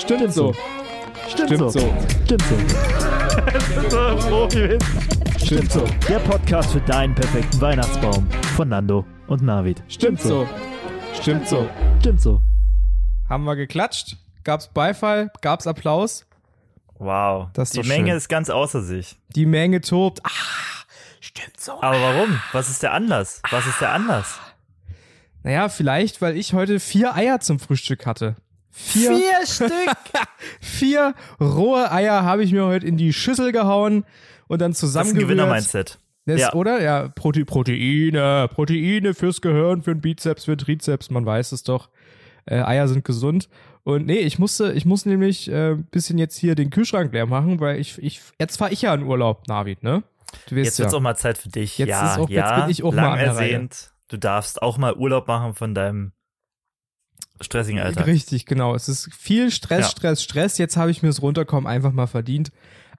Stimmt so. Stimmt so. Stimmt so. Stimmt so. Der Podcast für deinen perfekten Weihnachtsbaum von Nando und Navid. Stimmt so. Stimmt so. Stimmt so. Haben wir geklatscht? Gab's Beifall? Gab's Applaus? Wow. Das ist Die Menge schön. ist ganz außer sich. Die Menge tobt. Ah, stimmt so. Aber warum? Was ist der Anlass? Was ist der Anlass? Naja, vielleicht, weil ich heute vier Eier zum Frühstück hatte. Vier, Stück. vier rohe Eier habe ich mir heute in die Schüssel gehauen und dann Das ist ein zusammengerührt. Gewinner-Mindset. Ja. Oder? Ja, Prote Proteine. Proteine fürs Gehirn, für den Bizeps, für den Trizeps. Man weiß es doch. Äh, Eier sind gesund. Und nee, ich musste, ich muss nämlich äh, ein bisschen jetzt hier den Kühlschrank leer machen, weil ich, ich jetzt fahre ich ja in Urlaub, Navid, ne? Du weißt Jetzt ja. wird's auch mal Zeit für dich. Jetzt ja, ist auch- jetzt ja, bin ich auch mal lang an der Reihe. ersehnt. Du darfst auch mal Urlaub machen von deinem stressigen Alltag. Richtig, genau. Es ist viel Stress, Ja. Stress, Stress. Jetzt habe ich mir das Runterkommen einfach mal verdient.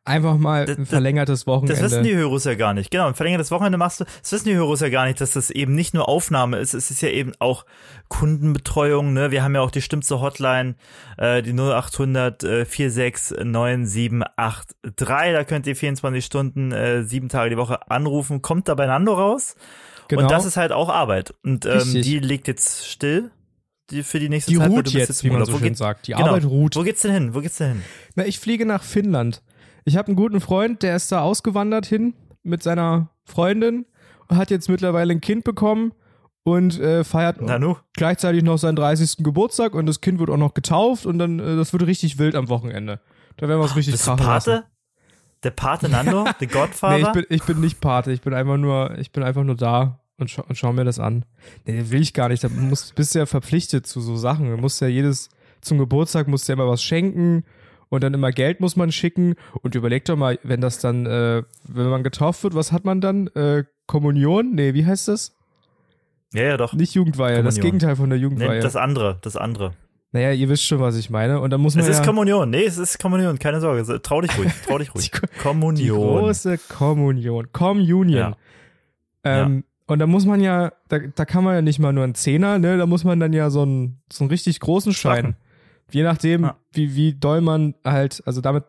Einfach mal Das- ein verlängertes Wochenende. Das wissen die Hörers ja gar nicht. Genau, ein verlängertes Wochenende machst du. Das wissen die Hörers ja gar nicht, dass das eben nicht nur Aufnahme ist. Es ist ja eben auch Kundenbetreuung. Ne? Wir haben ja auch die stimmste Hotline, äh, die 0800 äh, 46 9783. Da könnt ihr 24 Stunden, äh, sieben Tage die Woche anrufen. Kommt da bei Nando raus. genau. Und das ist halt auch Arbeit. Und ähm, Richtig. die liegt jetzt still. Die für die nächste die Zeit. weil ruht jetzt, im wie man so Wo schön geht- sagt. Die genau. Arbeit ruht. Wo geht's denn hin? Wo geht's denn hin? Na, ich fliege nach Finnland. Ich habe einen guten Freund, der ist da ausgewandert hin mit seiner Freundin und hat jetzt mittlerweile ein Kind bekommen und äh, feiert Nanu? gleichzeitig noch seinen 30. Geburtstag und das Kind wird auch noch getauft und dann äh, das wird richtig wild am Wochenende. Da werden wir es richtig Bist du krachen lassen. Pate? Der Pate Nando? Der Godfather? Nee, ich bin, ich bin nicht Pate, ich bin einfach nur, ich bin einfach nur da und, scha und schau mir das an. Nee, will ich gar nicht. Da musst, bist du ja verpflichtet zu so Sachen. Du musst ja jedes, zum Geburtstag musst du ja immer was schenken und dann immer Geld muss man schicken. Und überleg doch mal, wenn das dann, äh, wenn man getauft wird, was hat man dann? Äh, Kommunion? Nee, wie heißt das? ja, ja, doch. Nicht Jugendweihe, das Kommunion. Gegenteil von der Nee, Jugendweihe. das andere, das andere. naja, ihr wisst schon, was ich meine. Und dann muss man Es ja ist Kommunion. Nee, es ist Kommunion, keine Sorge. So, Trau dich ruhig, trau dich ruhig. Die Ko- Kommunion. Die große Kommunion. Communion. Ja. Ähm, Und da muss man ja, da, da kann man ja nicht mal nur einen Zehner, ne? Da muss man dann ja so einen, so einen richtig großen Schein. Strachen. Je nachdem, Ja. wie, wie doll man halt, also damit,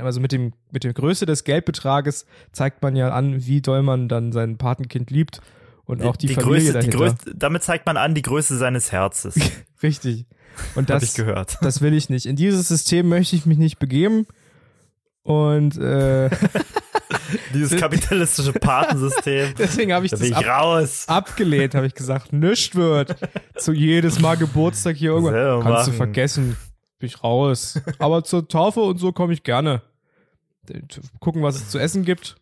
also mit dem, mit der Größe des Geldbetrages zeigt man ja an, wie doll man dann sein Patenkind liebt und auch die, Familie Größe, die dahinter. Größe, damit zeigt man an die Größe seines Herzens. Richtig. Und Hab ich das, gehört. das will ich nicht. In dieses System möchte ich mich nicht begeben. Und äh, Dieses kapitalistische Patensystem. deswegen habe ich Da das ich ab, raus. abgelehnt, habe ich gesagt, nichts wird. Zu jedes Mal Geburtstag hier irgendwann. Selber Kannst du machen. vergessen. Bin ich raus. Aber zur Taufe und so komme ich gerne. Gucken, was es zu essen gibt.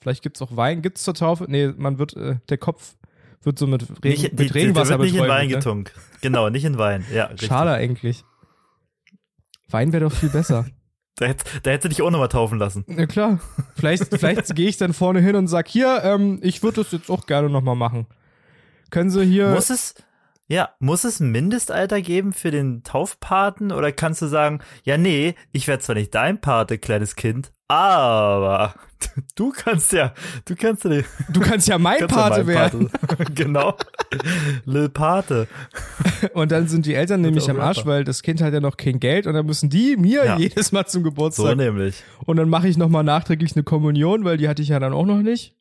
Vielleicht gibt's auch Wein. Gibt's zur Taufe? Nee, man wird, äh, der Kopf wird so mit, Regen, Nicht, mit die, die, Regenwasser wird nicht in Wein ne? getunkt. Genau, nicht in Wein. Ja. Schade eigentlich. Wein wäre doch viel besser. Da hätte, da hätte dich auch nochmal taufen lassen. Ja klar. Vielleicht, vielleicht gehe ich dann vorne hin und sag, hier, ähm, ich würde das jetzt auch gerne nochmal machen. Können Sie hier. Muss es, ja, muss es ein Mindestalter geben für den Taufpaten oder kannst du sagen, ja, nee, ich werde zwar nicht dein Pate, kleines Kind, aber du kannst ja, du kannst ja, du kannst ja mein kannst ja Pate mein werden. Pate. genau. Lil Pate. Und dann sind die Eltern nämlich am Arsch, weil das Kind hat ja noch kein Geld und dann müssen die mir Ja. jedes Mal zum So Geburtstag. nämlich. und dann mache ich nochmal nachträglich eine Kommunion, weil die hatte ich ja dann auch noch nicht.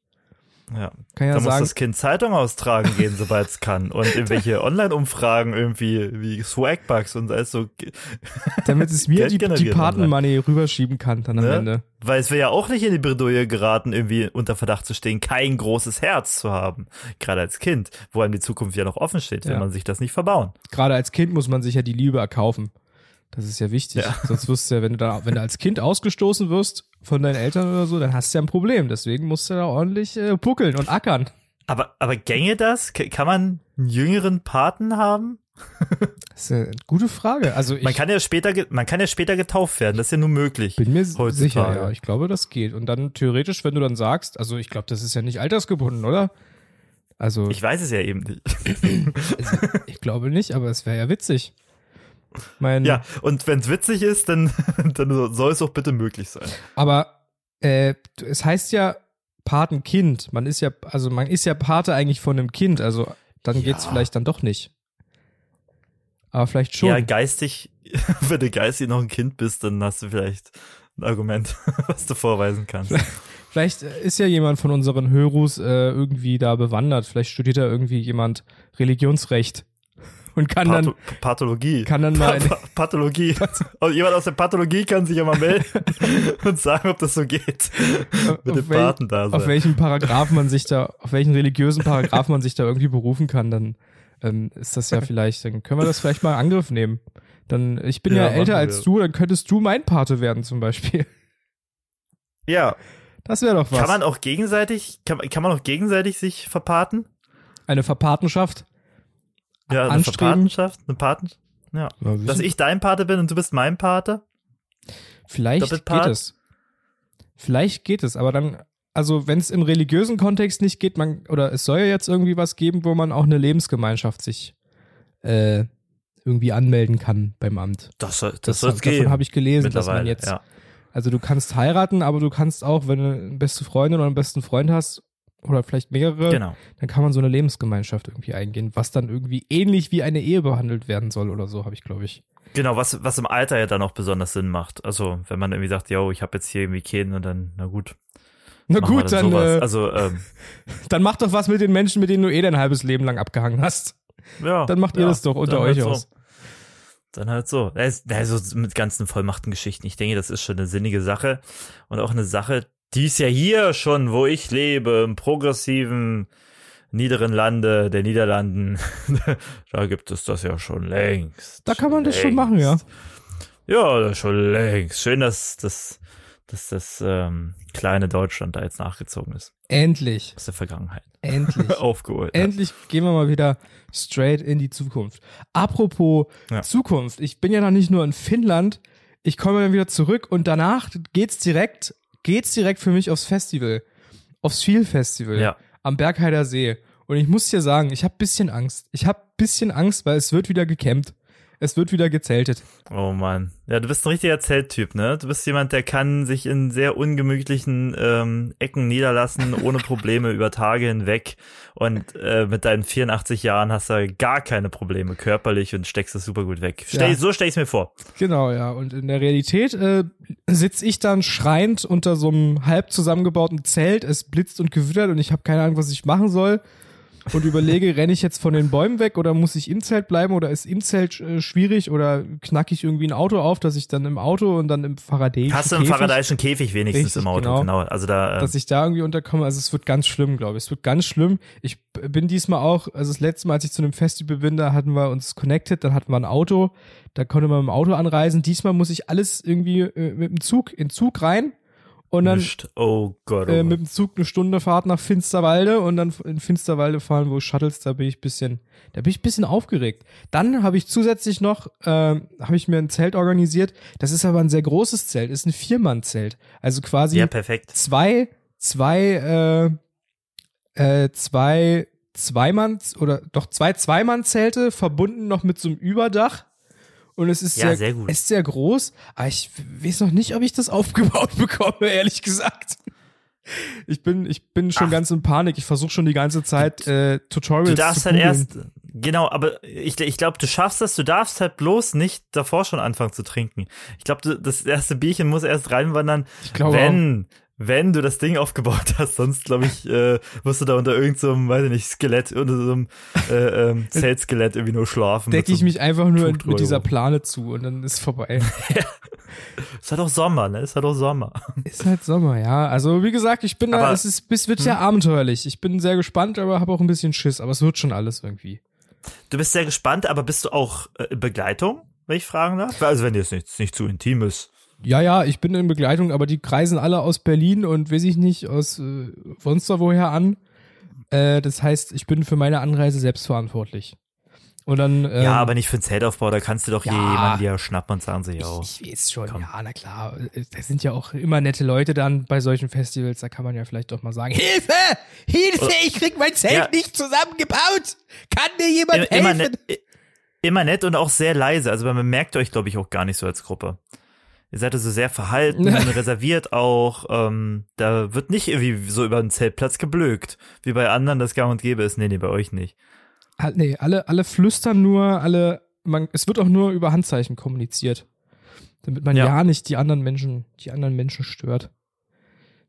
Ja. Kann ja da muss sagen, das Kind Zeitung austragen gehen, sobald es kann. Und irgendwelche Online-Umfragen irgendwie wie Swagbucks und alles so. damit es mir Geld die, die generieren Patenmoney rüberschieben kann dann am Ne? Ende. Weil es wäre ja auch nicht in die Bredouille geraten, irgendwie unter Verdacht zu stehen, kein großes Herz zu haben. Gerade als Kind, wo einem die Zukunft ja noch offen steht, Ja. man sich das nicht verbauen. Gerade als Kind muss man sich ja die Liebe erkaufen. Das ist ja wichtig. Ja. Sonst wirst du ja, wenn du da, wenn du als Kind ausgestoßen wirst von deinen Eltern oder so, dann hast du ja ein Problem. Deswegen musst du da ordentlich äh, puckeln und ackern. Aber, aber gänge das? Kann man einen jüngeren Paten haben? Das ist eine gute Frage. Also Man kann ja später, man kann ja später getauft werden, das ist ja nur möglich. bin mir heutzutage. sicher, ja. Ich glaube, das geht. Und dann theoretisch, wenn du dann sagst, also ich glaube, das ist ja nicht altersgebunden, oder? Also Ich weiß es ja eben nicht. ich glaube nicht, aber es wäre ja witzig. Mein, Ja, und wenn es witzig ist, dann, dann soll es auch bitte möglich sein. Aber äh, es heißt ja Patenkind. Man ist ja, also man ist ja Pate eigentlich von einem Kind. Also dann geht's vielleicht dann doch nicht. Aber vielleicht schon. Ja, geistig, wenn du geistig noch ein Kind bist, dann hast du vielleicht ein Argument, was du vorweisen kannst. Vielleicht ist ja jemand von unseren Hörus äh, irgendwie da bewandert. Vielleicht studiert da irgendwie jemand Religionsrecht und kann Patho dann Pathologie. kann dann mal Pa- Pa- Pathologie. Also jemand aus der Pathologie kann sich ja mal melden und sagen, ob das so geht. Mit dem auf, Paten da auf sein. welchen Paragraph man sich da, auf welchen religiösen Paragraph man sich da irgendwie berufen kann, dann ähm, ist das ja vielleicht, dann können wir das vielleicht mal in Angriff nehmen. Dann, ich bin ja, Ja, älter als du, dann könntest du mein Pate werden zum Beispiel. Ja, Das wäre doch was. kann man auch gegenseitig, kann, kann man auch gegenseitig sich verpaten? Eine Verpatenschaft. Ja, eine Anstreben. Verpatenschaft, eine Paten. Ja. Ja, Dass ich dein Pate bin und du bist mein Pate? Vielleicht geht es. Vielleicht geht es, aber dann, also wenn es im religiösen Kontext nicht geht, man, oder es soll ja jetzt irgendwie was geben, wo man auch eine Lebensgemeinschaft sich äh, irgendwie anmelden kann beim Amt. Das, soll- das, Das, soll es davon habe ich gelesen, dass man jetzt, ja. also du kannst heiraten, aber du kannst auch, wenn du eine beste Freundin oder einen besten Freund hast, oder vielleicht mehrere, Genau. dann kann man so eine Lebensgemeinschaft irgendwie eingehen, was dann irgendwie ähnlich wie eine Ehe behandelt werden soll oder so, habe ich, glaube ich. Genau, was, was im Alter ja dann auch besonders Sinn macht. Also, wenn man irgendwie sagt, yo, ich habe jetzt hier irgendwie Kinder und dann, na gut. Na gut, dann, sowas. äh, Also, ähm, dann mach doch was mit den Menschen, mit denen du eh dein halbes Leben lang abgehangen hast. ja. Dann macht ihr ja, das doch unter dann euch halt so. aus. Dann halt so. Also mit ganzen Vollmachtengeschichten. Ich denke, das ist schon eine sinnige Sache. Und auch eine Sache, die ist ja hier schon, wo ich lebe, im progressiven niederen Lande der Niederlanden. da gibt es das ja schon längst. Da kann man das schon machen, ja. Längst. Ja, das schon längst. Schön, dass, dass, dass das ähm, kleine Deutschland da jetzt nachgezogen ist. Endlich, Aus der Vergangenheit. endlich. Aufgeholt. Endlich gehen wir mal wieder straight in die Zukunft. Apropos Ja. Zukunft, ich bin ja noch nicht nur in Finnland, ich komme dann wieder zurück und danach geht's direkt, geht's direkt für mich aufs Festival, aufs Feel Festival Ja. am Bergheider See. Und ich muss dir sagen, ich habe bisschen Angst. Ich habe bisschen Angst, weil es wird wieder gecampt. Es wird wieder gezeltet. Oh Mann. Ja, du bist ein richtiger Zelttyp, ne? Du bist jemand, der kann sich in sehr ungemütlichen ähm, Ecken niederlassen, ohne Probleme über Tage hinweg. Und äh, mit deinen 84 Jahren hast du gar keine Probleme körperlich und steckst es super gut weg. Stell, Ja. So stell ich mir vor. Genau, ja. Und in der Realität äh, sitze ich dann schreiend unter so einem halb zusammengebauten Zelt. Es blitzt und gewittert und ich habe keine Ahnung, was ich machen soll. Und überlege, renne ich jetzt von den Bäumen weg oder muss ich im Zelt bleiben oder ist im Zelt äh, schwierig oder knacke ich irgendwie ein Auto auf, dass ich dann im Auto und dann im Faraday Hast du einen faradayischen Käfig wenigstens Richtig, im Auto, genau. genau. Also da, äh, dass ich da irgendwie unterkomme. Also es wird ganz schlimm, glaube ich. Es wird ganz schlimm. Ich bin diesmal auch, also das letzte Mal, als ich zu einem Festival bin, da hatten wir uns connected, dann hatten wir ein Auto, da konnte man mit dem Auto anreisen. Diesmal muss ich alles irgendwie äh, mit dem Zug, in Zug rein und dann. Oh Gott, oh äh, mit dem Zug eine Stunde Fahrt nach Finsterwalde und dann in Finsterwalde fahren, wo Shuttles, da bin ich bisschen, da bin ich bisschen aufgeregt. Dann habe ich zusätzlich noch, ähm, habe ich mir ein Zelt organisiert. Das ist aber ein sehr großes Zelt, ist ein Viermann-Zelt. Also quasi ja, perfekt. zwei, zwei, äh, äh, zwei Zweimann oder doch zwei Zweimann-Zelte verbunden noch mit so einem Überdach. Und es ist Ja, sehr, sehr ist sehr groß, aber ich weiß noch nicht, ob ich das aufgebaut bekomme, ehrlich gesagt. Ich bin, ich bin schon Ach. ganz in Panik. Ich versuche schon die ganze Zeit äh, Tutorials Du darfst zu halt erst, genau, aber ich, ich glaube, du schaffst das, du darfst halt bloß nicht davor schon anfangen zu trinken. Ich glaube, das erste Bierchen muss erst reinwandern, Ich glaube wenn, du das Ding aufgebaut hast. Sonst, glaube ich, äh, wirst du da unter irgendeinem, so einem, weiß ich nicht, Skelett, unter so einem äh, ähm, Zeltskelett irgendwie nur schlafen. decke ich so einem- mich einfach nur Tuch mit dieser. Plane zu und dann ist vorbei. Ist halt auch Sommer, ne? Ist halt auch Sommer. Ist halt Sommer, ja. Also wie gesagt, ich bin da, Aber- es ist, es wird sehr abenteuerlich. Ich bin sehr gespannt, aber habe auch ein bisschen Schiss. Aber es wird schon alles irgendwie. Du bist sehr gespannt, aber bist du auch äh, in Begleitung, wenn ich fragen darf? Also wenn dir jetzt nicht, nicht zu intim ist. Ja, ja, ich bin in Begleitung, aber die kreisen alle aus Berlin und weiß ich nicht, aus äh, sonst woher an. Äh, das heißt, ich bin für meine Anreise selbst verantwortlich. Und dann. Ähm, ja, aber nicht für den Zeltaufbau, da kannst du doch Ja. jemanden dir schnappen und sagen sie, yo. Ich, ich weiß schon, Komm. ja, na klar. Da sind ja auch immer nette Leute dann bei solchen Festivals. Da kann man ja vielleicht doch mal sagen: Hilfe! Hilfe! Ich krieg mein Zelt Ja. nicht zusammengebaut! Kann mir jemand Immer, immer, helfen? nett, i- immer nett und auch sehr leise. Also man merkt euch, glaube ich, auch gar nicht so als Gruppe. Ihr seid also sehr verhalten, reserviert auch. Ähm, da wird nicht irgendwie so über den Zeltplatz geblökt, wie bei anderen das gang und gäbe ist. Nee, nee, bei euch nicht. Ah, Nee, alle, alle flüstern nur, alle, man, es wird auch nur über Handzeichen kommuniziert. Damit man ja, Ja. nicht die anderen Menschen, die anderen Menschen stört.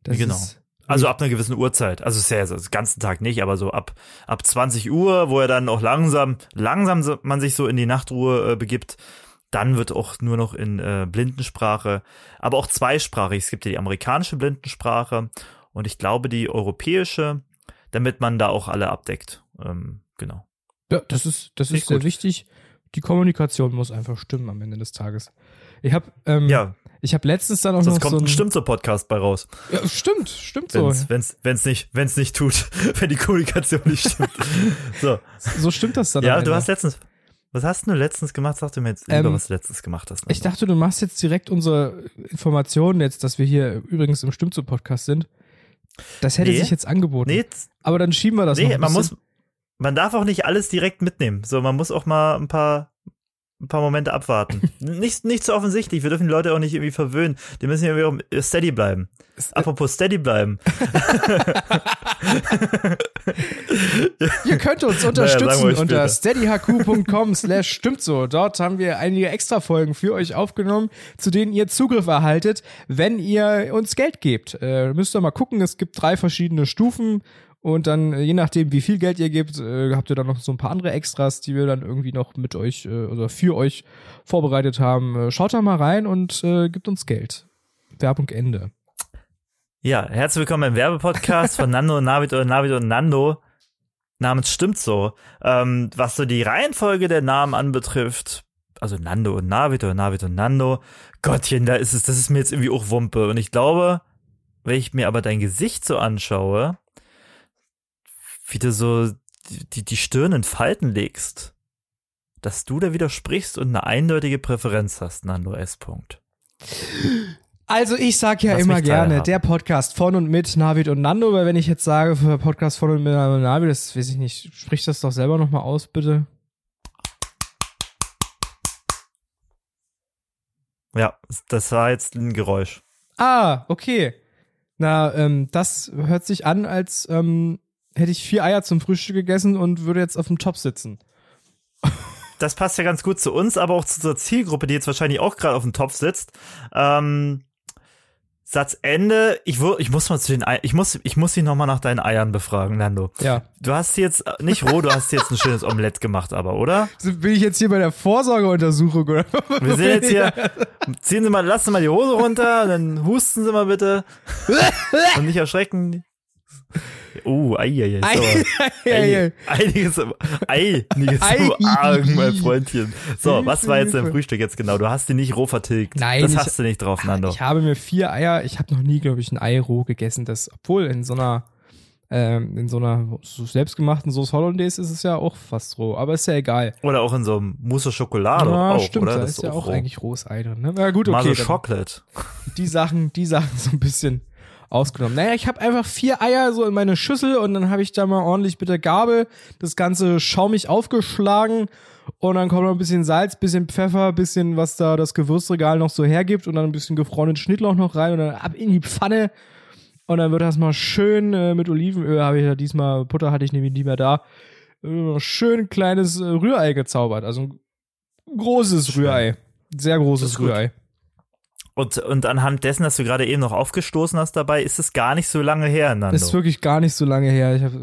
Das Genau. Ist, Also ab einer gewissen Uhrzeit. Also sehr, also den ganzen Tag nicht, aber so ab, ab 20 Uhr, wo er dann auch langsam, langsam man sich so in die Nachtruhe äh, begibt. Dann wird auch nur noch in äh, Blindensprache, aber auch zweisprachig. Es gibt ja die amerikanische Blindensprache und ich glaube die europäische, damit man da auch alle abdeckt. Ähm, genau. ja, das ist, das ist sehr gut. wichtig. Die Kommunikation muss einfach stimmen am Ende des Tages. Ich habe ähm, Ja, ich habe letztens dann auch sonst noch kommt so ein ein, Stimmzo-Podcast bei raus. ja, stimmt, stimmt so. Wenn's, wenn's, wenn's nicht, wenn's nicht tut, wenn die Kommunikation nicht stimmt. So. So stimmt das dann. Ja, du hast letztens, was hast du letztens gemacht? Sag du mir jetzt lieber, Ähm, was du letztens gemacht hast. Ich dachte, du machst jetzt direkt unsere Informationen jetzt, dass wir hier übrigens im Stimmzo Podcast sind. Das hätte Nee. sich jetzt angeboten. nee, Aber dann schieben wir das noch nee, ein man bisschen. muss, man darf auch nicht alles direkt mitnehmen. So, man muss auch mal ein paar, ein paar Momente abwarten. nicht, nicht so offensichtlich. Wir dürfen die Leute auch nicht irgendwie verwöhnen. Die müssen ja irgendwie auch steady bleiben. Apropos steady bleiben. Ihr könnt uns Naja, unterstützen euch unter steadyhq.com slash stimmt so. Dort haben wir einige extra Folgen für euch aufgenommen, zu denen ihr Zugriff erhaltet, wenn ihr uns Geld gebt. Äh, müsst ihr mal gucken, es gibt drei verschiedene Stufen und dann, äh, je nachdem, wie viel Geld ihr gebt, äh, habt ihr dann noch so ein paar andere Extras, die wir dann irgendwie noch mit euch äh, oder für euch vorbereitet haben. Schaut da mal rein und äh, gebt uns Geld. Werbung Ende. Ja, herzlich willkommen im Werbepodcast von Nando und Navid oder Navid und Nando. Namens stimmt so. Ähm, was so die Reihenfolge der Namen anbetrifft, also Nando und Navid oder Navid und Nando, Gottchen, da ist es, das ist mir jetzt irgendwie auch Wumpe. Und ich glaube, wenn ich mir aber dein Gesicht so anschaue, wie du so die, die, Stirn in Falten legst, dass du da widersprichst und eine eindeutige Präferenz hast, Nando S. Punkt. Also ich sag ja Lass immer gerne, teilhaben. der Podcast von und mit Navid und Nando, weil wenn ich jetzt sage, für Podcast von und mit Navid, das weiß ich nicht, sprich das doch selber nochmal aus, bitte. Ja, das war jetzt ein Geräusch. Ah, okay. Na, ähm, das hört sich an, als ähm, hätte ich vier Eier zum Frühstück gegessen und würde jetzt auf dem Top sitzen. das passt ja ganz gut zu uns, aber auch zu unserer Zielgruppe, die jetzt wahrscheinlich auch gerade auf dem Topf sitzt. Ähm, Satzende, ich, ich muss mal zu den Ei ich muss, ich muss dich nochmal nach deinen Eiern befragen, Nando. Ja. Du hast sie jetzt, äh, nicht roh, du hast sie jetzt ein schönes Omelett gemacht, aber, oder? Bin ich jetzt hier bei der Vorsorgeuntersuchung oder? Wir sind jetzt hier, ziehen Sie mal, lassen Sie mal die Hose runter, dann husten Sie mal bitte. Und nicht erschrecken. Oh, ei, ei, ei. Ei, ei, ei. Ei, einiges, im- einiges Ei. im Argen, mein Freundchen. So, was war jetzt dein. Frühstück jetzt genau? Du hast die nicht roh vertilgt. Nein, Das ich- hast du nicht drauf, Nando. Ich habe mir vier Eier, ich habe noch nie, glaube ich, ein Ei roh gegessen, das, obwohl in so einer, ähm, in so einer so selbstgemachten Sauce Hollandaise ist es ja auch fast roh, aber ist ja egal. Oder auch in so einem Mousse Schokolade ja, auch, stimmt, oder? da Das ist ja auch roh. eigentlich rohes Ei drin. Ne? Na gut, okay, dann Chocolate. die Sachen, die Sachen so ein bisschen ausgenommen. Naja, ich habe einfach vier Eier so in meine Schüssel und dann habe ich da mal ordentlich mit der Gabel das Ganze schaumig aufgeschlagen und dann kommt noch ein bisschen Salz, bisschen Pfeffer, bisschen was da das Gewürzregal noch so hergibt und dann ein bisschen gefrorenen Schnittlauch noch rein und dann ab in die Pfanne und dann wird das mal schön äh, mit Olivenöl, habe ich ja diesmal, Butter hatte ich nämlich nie mehr da, äh, schön kleines äh, Rührei gezaubert, also ein großes. Rührei, sehr großes. Rührei. Und, und anhand dessen, dass du gerade eben noch aufgestoßen hast dabei, ist es gar nicht so lange her, Nando. Ist wirklich gar nicht so lange her. Ich habe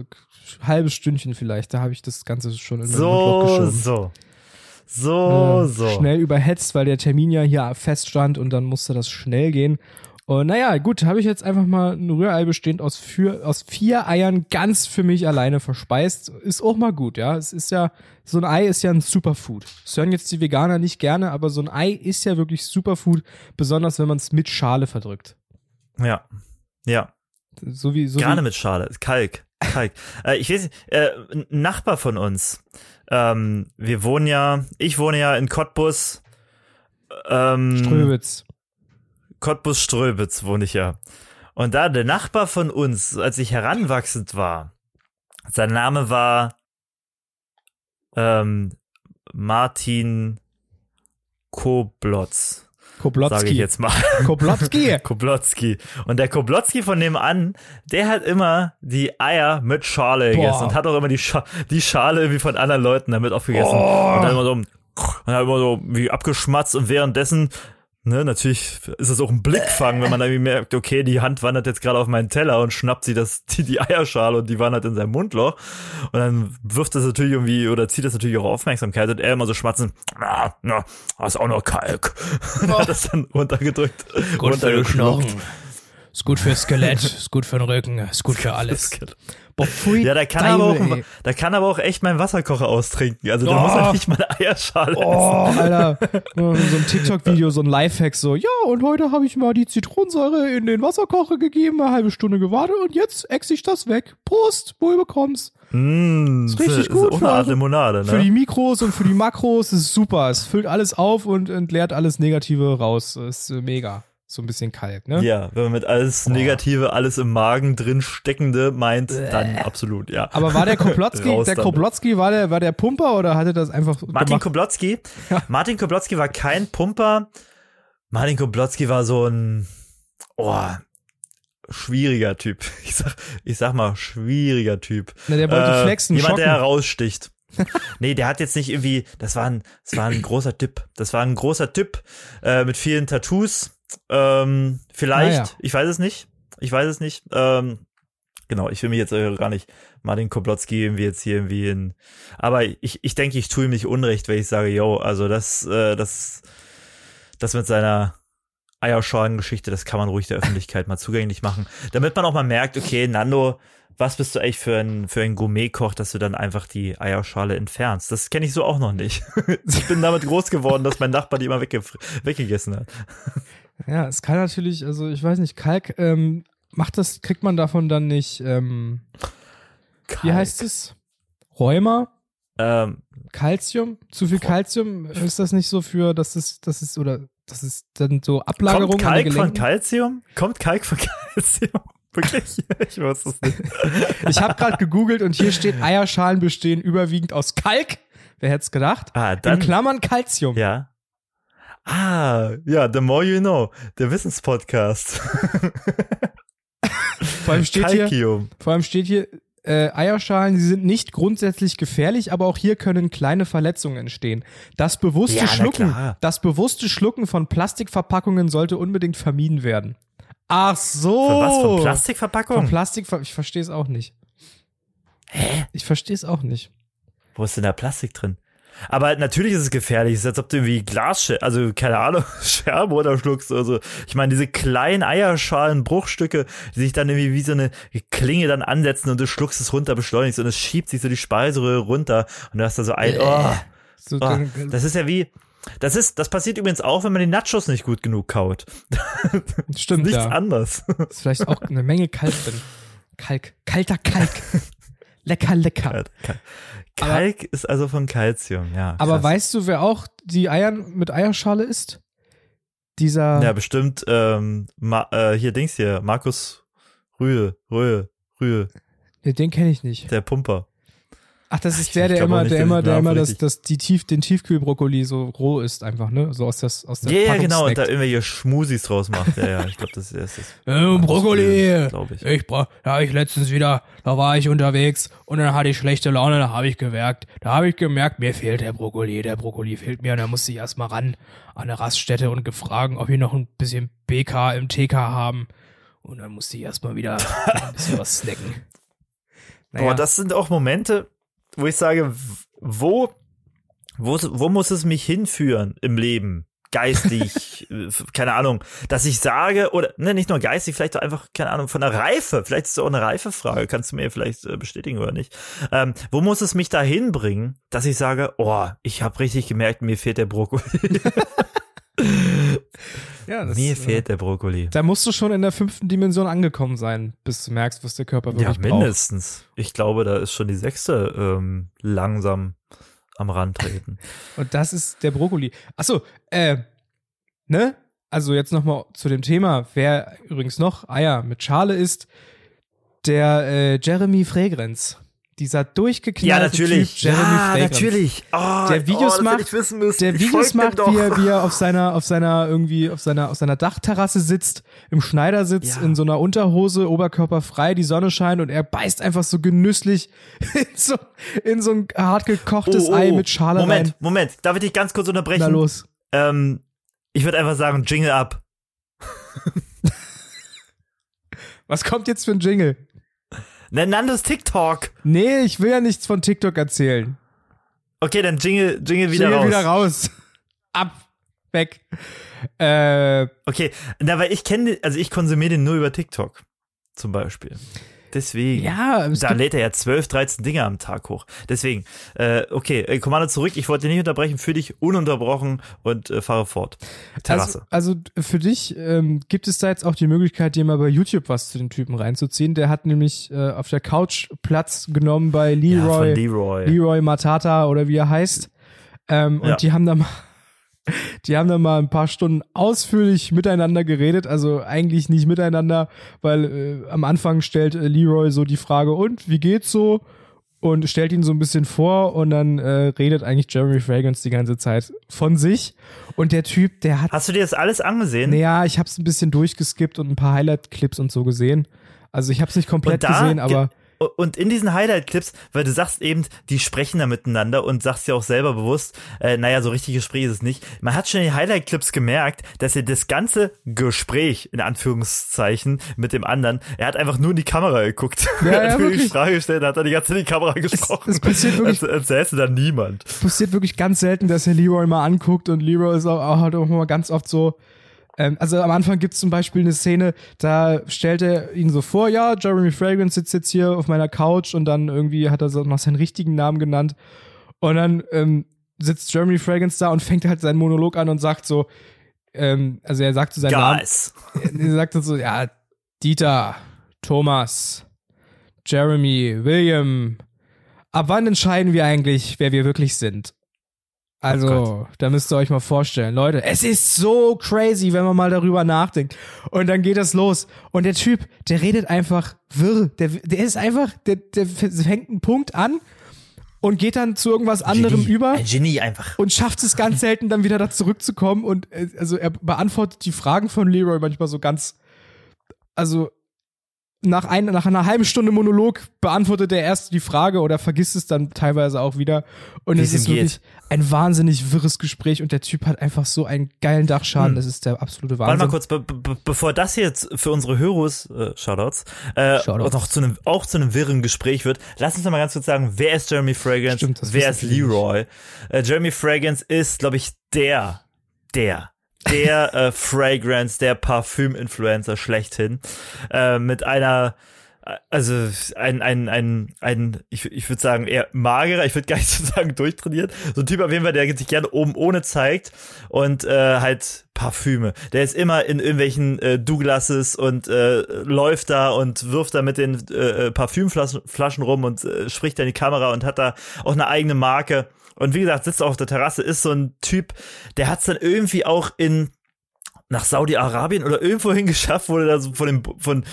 ein halbes Stündchen vielleicht. Da habe ich das Ganze schon in so, geschoben. so. So, Äh, so. Schnell überhetzt, weil der Termin ja hier feststand und dann musste das schnell gehen. Und naja, gut, habe ich jetzt einfach mal ein Rührei bestehend aus, vier, aus vier Eiern ganz für mich alleine verspeist. Ist auch mal gut, ja. Es ist ja, so ein Ei ist ja ein Superfood. Das hören jetzt die Veganer nicht gerne, aber so ein Ei ist ja wirklich Superfood, besonders wenn man es mit Schale verdrückt. Ja. Ja. So wie, so Gerne wie, mit Schale. Kalk. Kalk. äh, ich weiß nicht, äh, ein Nachbar von uns. Ähm, wir wohnen ja, ich wohne ja in Cottbus. Ähm, Ströwitz. Cottbus Ströbitz wohne ich ja. Und da der Nachbar von uns, als ich heranwachsend war, sein Name war ähm, Martin Koblotz, Koblotzki. sage ich jetzt mal. Koblotzki. Koblotzki. Und der Koblotzki von nebenan, der hat immer die Eier mit Schale Boah. gegessen und hat auch immer die, Scha die Schale irgendwie von anderen Leuten damit aufgegessen. Oh. Und dann immer so, und hat immer so wie abgeschmatzt und währenddessen Ne, natürlich ist es auch ein Blickfang, wenn man irgendwie merkt, okay, die Hand wandert jetzt gerade auf meinen Teller und schnappt sie das, die, die Eierschale und die wandert in sein Mundloch. Und dann wirft das natürlich irgendwie oder zieht das natürlich auch Aufmerksamkeit und er immer so schmatzen, na, na, ist auch nur Kalk. Oh. hat das dann runtergedrückt. Knochen. Ist gut fürs Skelett, ist gut für den Rücken, ist gut für alles. Boah, pfui, ja, da kann, aber auch, da kann aber auch echt mein Wasserkocher austrinken. Also da oh. muss er nicht mal eine Eierschale oh, essen. Alter. So ein TikTok-Video, so ein Lifehack, so, ja, und heute habe ich mal die Zitronensäure in den Wasserkocher gegeben, eine halbe Stunde gewartet und jetzt ex ich das weg. Prost, wohl bekommst. Mm, ist richtig ist gut. Ist für, Art Limonade, ne? für die Mikros und für die Makros ist super. Es füllt alles auf und entleert alles Negative raus. Das ist mega so ein bisschen kalt, ne? Ja, wenn man mit alles Negative, alles im Magen drin steckende meint, dann absolut, ja. Aber war der Koplotzki, der Koplotzki, war der, war der Pumper oder hatte das einfach Martin gemacht? Koplotzki? Ja. Martin Koplotzki war kein Pumper. Martin Koplotzki war so ein, oh, schwieriger Typ. Ich sag, ich sag mal, schwieriger Typ. Na, der wollte äh, flexen, Jemand, schocken. der heraussticht. nee, der hat jetzt nicht irgendwie, das war ein, das war ein großer Typ. Das war ein großer Typ äh, mit vielen Tattoos ähm, vielleicht, ah, ja. ich weiß es nicht. Ich weiß es nicht. Ähm, genau, ich will mich jetzt gar nicht Martin Koblotzki irgendwie jetzt hier irgendwie in. Aber ich, ich denke, ich tue ihm nicht Unrecht, wenn ich sage, yo, also das, äh, das, das mit seiner Eierschalengeschichte, das kann man ruhig der Öffentlichkeit mal zugänglich machen. Damit man auch mal merkt, okay, Nando, was bist du eigentlich für ein, für ein Gourmetkoch, dass du dann einfach die Eierschale entfernst? Das kenne ich so auch noch nicht. ich bin damit groß geworden, dass mein Nachbar die immer wegge weggegessen hat. Ja, es kann natürlich, also ich weiß nicht, Kalk, ähm, macht das, kriegt man davon dann nicht, ähm, wie heißt es? Rheuma? Ähm, Calcium? Zu viel Calcium? Ist das nicht so für, dass es, das ist, oder das ist dann so Ablagerung Kommt Kalk von Calcium? Kommt Kalk von Calcium? Wirklich? Ich weiß es nicht. ich habe gerade gegoogelt und hier steht, Eierschalen bestehen überwiegend aus Kalk. Wer hätte es gedacht? Ah, dann, In Klammern Calcium. Ja. Ah, ja, The More You Know, der Wissenspodcast. vor allem steht hier, vor allem steht hier, äh, Eierschalen, sie sind nicht grundsätzlich gefährlich, aber auch hier können kleine Verletzungen entstehen. Das bewusste ja, Schlucken, das bewusste Schlucken von Plastikverpackungen sollte unbedingt vermieden werden. Ach so. Von was? Von Plastikverpackungen? Von Plastik, ich verstehe es auch nicht. Hä? Ich verstehe es auch nicht. Wo ist denn da Plastik drin? Aber natürlich ist es gefährlich. Es ist, als ob du irgendwie Glas, also keine Ahnung, Scherben runterschluckst oder so. Ich meine, diese kleinen Eierschalen, Bruchstücke, die sich dann irgendwie wie so eine Klinge dann ansetzen und du schluckst es runter, beschleunigst und es schiebt sich so die Speiseröhre runter und du hast da so ein, oh, oh, das ist ja wie, das ist, das passiert übrigens auch, wenn man die Nachos nicht gut genug kaut. Stimmt. Nichts ja. anders. Ist vielleicht auch eine Menge Kalk drin. Kalk, kalter Kalk. lecker, lecker. Kalk aber, ist also von Calcium, ja. Krass. Aber weißt du, wer auch die Eier mit Eierschale isst? Dieser. Ja, bestimmt, ähm, Ma äh, hier Dings hier, Markus Rühe, Rühe, Rühe. Ja, den kenne ich nicht. Der Pumper. Ach, das ist der, der immer, der immer, der immer, das, das, die Tief, den Tiefkühlbrokkoli so roh ist einfach, ne? So aus das, aus der Ja, yeah, genau, und da irgendwelche Schmusis draus macht. Ja, ja, ich glaube, das ist das. äh, Brokkoli! Glaube ich. Ich bra ja, ich letztens wieder, da war ich unterwegs und dann hatte ich schlechte Laune, da habe ich gemerkt, da habe ich gemerkt, mir fehlt der Brokkoli, der Brokkoli fehlt mir und da musste ich erstmal ran an eine Raststätte und gefragt, ob wir noch ein bisschen BK im TK haben. Und dann musste ich erstmal wieder ein bisschen was snacken. Naja. Boah, das sind auch Momente, wo ich sage, wo, wo, wo muss es mich hinführen im Leben? Geistig, keine Ahnung, dass ich sage, oder ne, nicht nur geistig, vielleicht auch einfach, keine Ahnung, von der Reife, vielleicht ist es auch eine Reifefrage, kannst du mir vielleicht äh, bestätigen oder nicht. Ähm, wo muss es mich dahin bringen, dass ich sage, oh, ich habe richtig gemerkt, mir fehlt der Brokkoli. Ja, das, Mir äh, fehlt der Brokkoli. Da musst du schon in der fünften Dimension angekommen sein, bis du merkst, was der Körper wirklich braucht. Ja, mindestens. Braucht. Ich glaube, da ist schon die sechste ähm, langsam am Rand treten. Und das ist der Brokkoli. Achso, äh, ne? Also jetzt nochmal zu dem Thema, wer übrigens noch Eier mit Schale isst, der äh, Jeremy Fregrenz. Dieser durchgeknallte Ja, natürlich. Typ Jeremy ja, Fragrance. natürlich. Oh, Der Videos oh, macht-. Der Videos macht, wie er, wie er auf seiner, auf seiner irgendwie, auf seiner, auf seiner Dachterrasse sitzt, im Schneidersitz, Ja. in so einer Unterhose, Oberkörper frei, die Sonne scheint und er beißt einfach so genüsslich in so, in so ein hart gekochtes Oh, oh, Ei mit Schale Moment, rein. Moment. Darf ich dich ganz kurz unterbrechen? Na los. Ähm, ich würde einfach sagen, Jingle ab. Was kommt jetzt für ein Jingle? Nenn Nandos TikTok. Nee, ich will ja nichts von TikTok erzählen. Okay, dann Jingle, Jingle wieder Jingle raus. wieder raus. Ab. Weg. Äh, Okay, na, weil ich kenne, also ich konsumiere den nur über TikTok. Zum Beispiel. Deswegen. ja, Da lädt er ja 12, 13 Dinge am Tag hoch. Deswegen, äh, okay, äh, Kommando zurück. Ich wollte dich nicht unterbrechen, für dich ununterbrochen und äh, fahre fort. also, Terrasse. also für dich ähm, gibt es da jetzt auch die Möglichkeit, dir mal bei YouTube was zu dem Typen reinzuziehen. Der hat nämlich äh, auf der Couch Platz genommen bei ja, von Leroy, Leroy. Leroy Matata oder wie er heißt. Ähm, Ja. Und die haben da mal, die haben da mal ein paar Stunden ausführlich miteinander geredet. Also eigentlich nicht miteinander, weil äh, am Anfang stellt äh, Leroy so die Frage, und wie geht's so? Und stellt ihn so ein bisschen vor und dann äh, redet eigentlich Jeremy Fragrance die ganze Zeit von sich. Und der Typ, der hat Hast du dir das alles angesehen? naja, ich habe es ein bisschen durchgeskippt und ein paar Highlight-Clips und so gesehen. Also ich habe es nicht komplett gesehen, ge- aber Und in diesen Highlight-Clips, weil du sagst eben, die sprechen da miteinander und sagst ja auch selber bewusst, äh, naja, so richtig Gespräch ist es nicht. Man hat schon in den Highlight-Clips gemerkt, dass er das ganze Gespräch, in Anführungszeichen, mit dem anderen, er hat einfach nur in die Kamera geguckt. Ja, er ja, hat mir die. Frage gestellt, hat er die ganze Zeit in die Kamera gesprochen. es passiert wirklich- Als, als säße da niemand. es passiert wirklich ganz selten, dass er Leroy mal anguckt und Leroy ist auch, auch, halt auch mal ganz oft so. Ähm, also am Anfang gibt es zum Beispiel eine Szene, da stellt er ihn so vor, ja, Jeremy Fragrance sitzt jetzt hier auf meiner Couch und dann irgendwie hat er so noch seinen richtigen Namen genannt. Und dann ähm, sitzt Jeremy Fragrance da und fängt halt seinen Monolog an und sagt so, ähm, also er sagt zu seinem Namen, Guys. er sagt so, ja, Dieter, Thomas, Jeremy, William, ab wann entscheiden wir eigentlich, wer wir wirklich sind? Also, Oh da müsst ihr euch mal vorstellen, Leute, es ist so crazy, wenn man mal darüber nachdenkt. Und dann geht das los. Und der Typ, der redet einfach wirr. Der, der ist einfach, der, der fängt einen Punkt an und geht dann zu irgendwas anderem Genie. über Ein Genie einfach. und schafft es ganz selten dann wieder da zurückzukommen und äh, also er beantwortet die Fragen von Leroy manchmal so ganz also nach, ein, nach einer halben Stunde Monolog beantwortet er erst die Frage oder vergisst es dann teilweise auch wieder und Wie es ist wirklich ein wahnsinnig wirres Gespräch und der Typ hat einfach so einen geilen Dachschaden, Hm. das ist der absolute Warte Wahnsinn. mal kurz, be be bevor das jetzt für unsere Heroes, äh, Shoutouts, äh, Shoutouts. noch zu einem, auch zu einem wirren Gespräch wird, lass uns noch mal ganz kurz sagen, wer ist Jeremy Fragrance, Stimmt, wer ist. Leroy? Äh, Jeremy Fragrance ist, glaube ich, der, der, der äh, Fragrance, der Parfüm-Influencer schlechthin, äh, mit einer also ein, ein, ein, ein ich, ich würde sagen, eher magerer, ich würde gar nicht so sagen durchtrainiert. So ein Typ auf jeden Fall, der sich gerne oben ohne zeigt und äh, halt Parfüme. Der ist immer in irgendwelchen äh, Douglases und äh, läuft da und wirft da mit den äh, Parfümflaschen Flaschen rum und äh, spricht da in die Kamera und hat da auch eine eigene Marke. Und wie gesagt, sitzt auf der Terrasse, ist so ein Typ, der hat es dann irgendwie auch in nach Saudi-Arabien oder irgendwo hingeschafft, wurde da so von dem von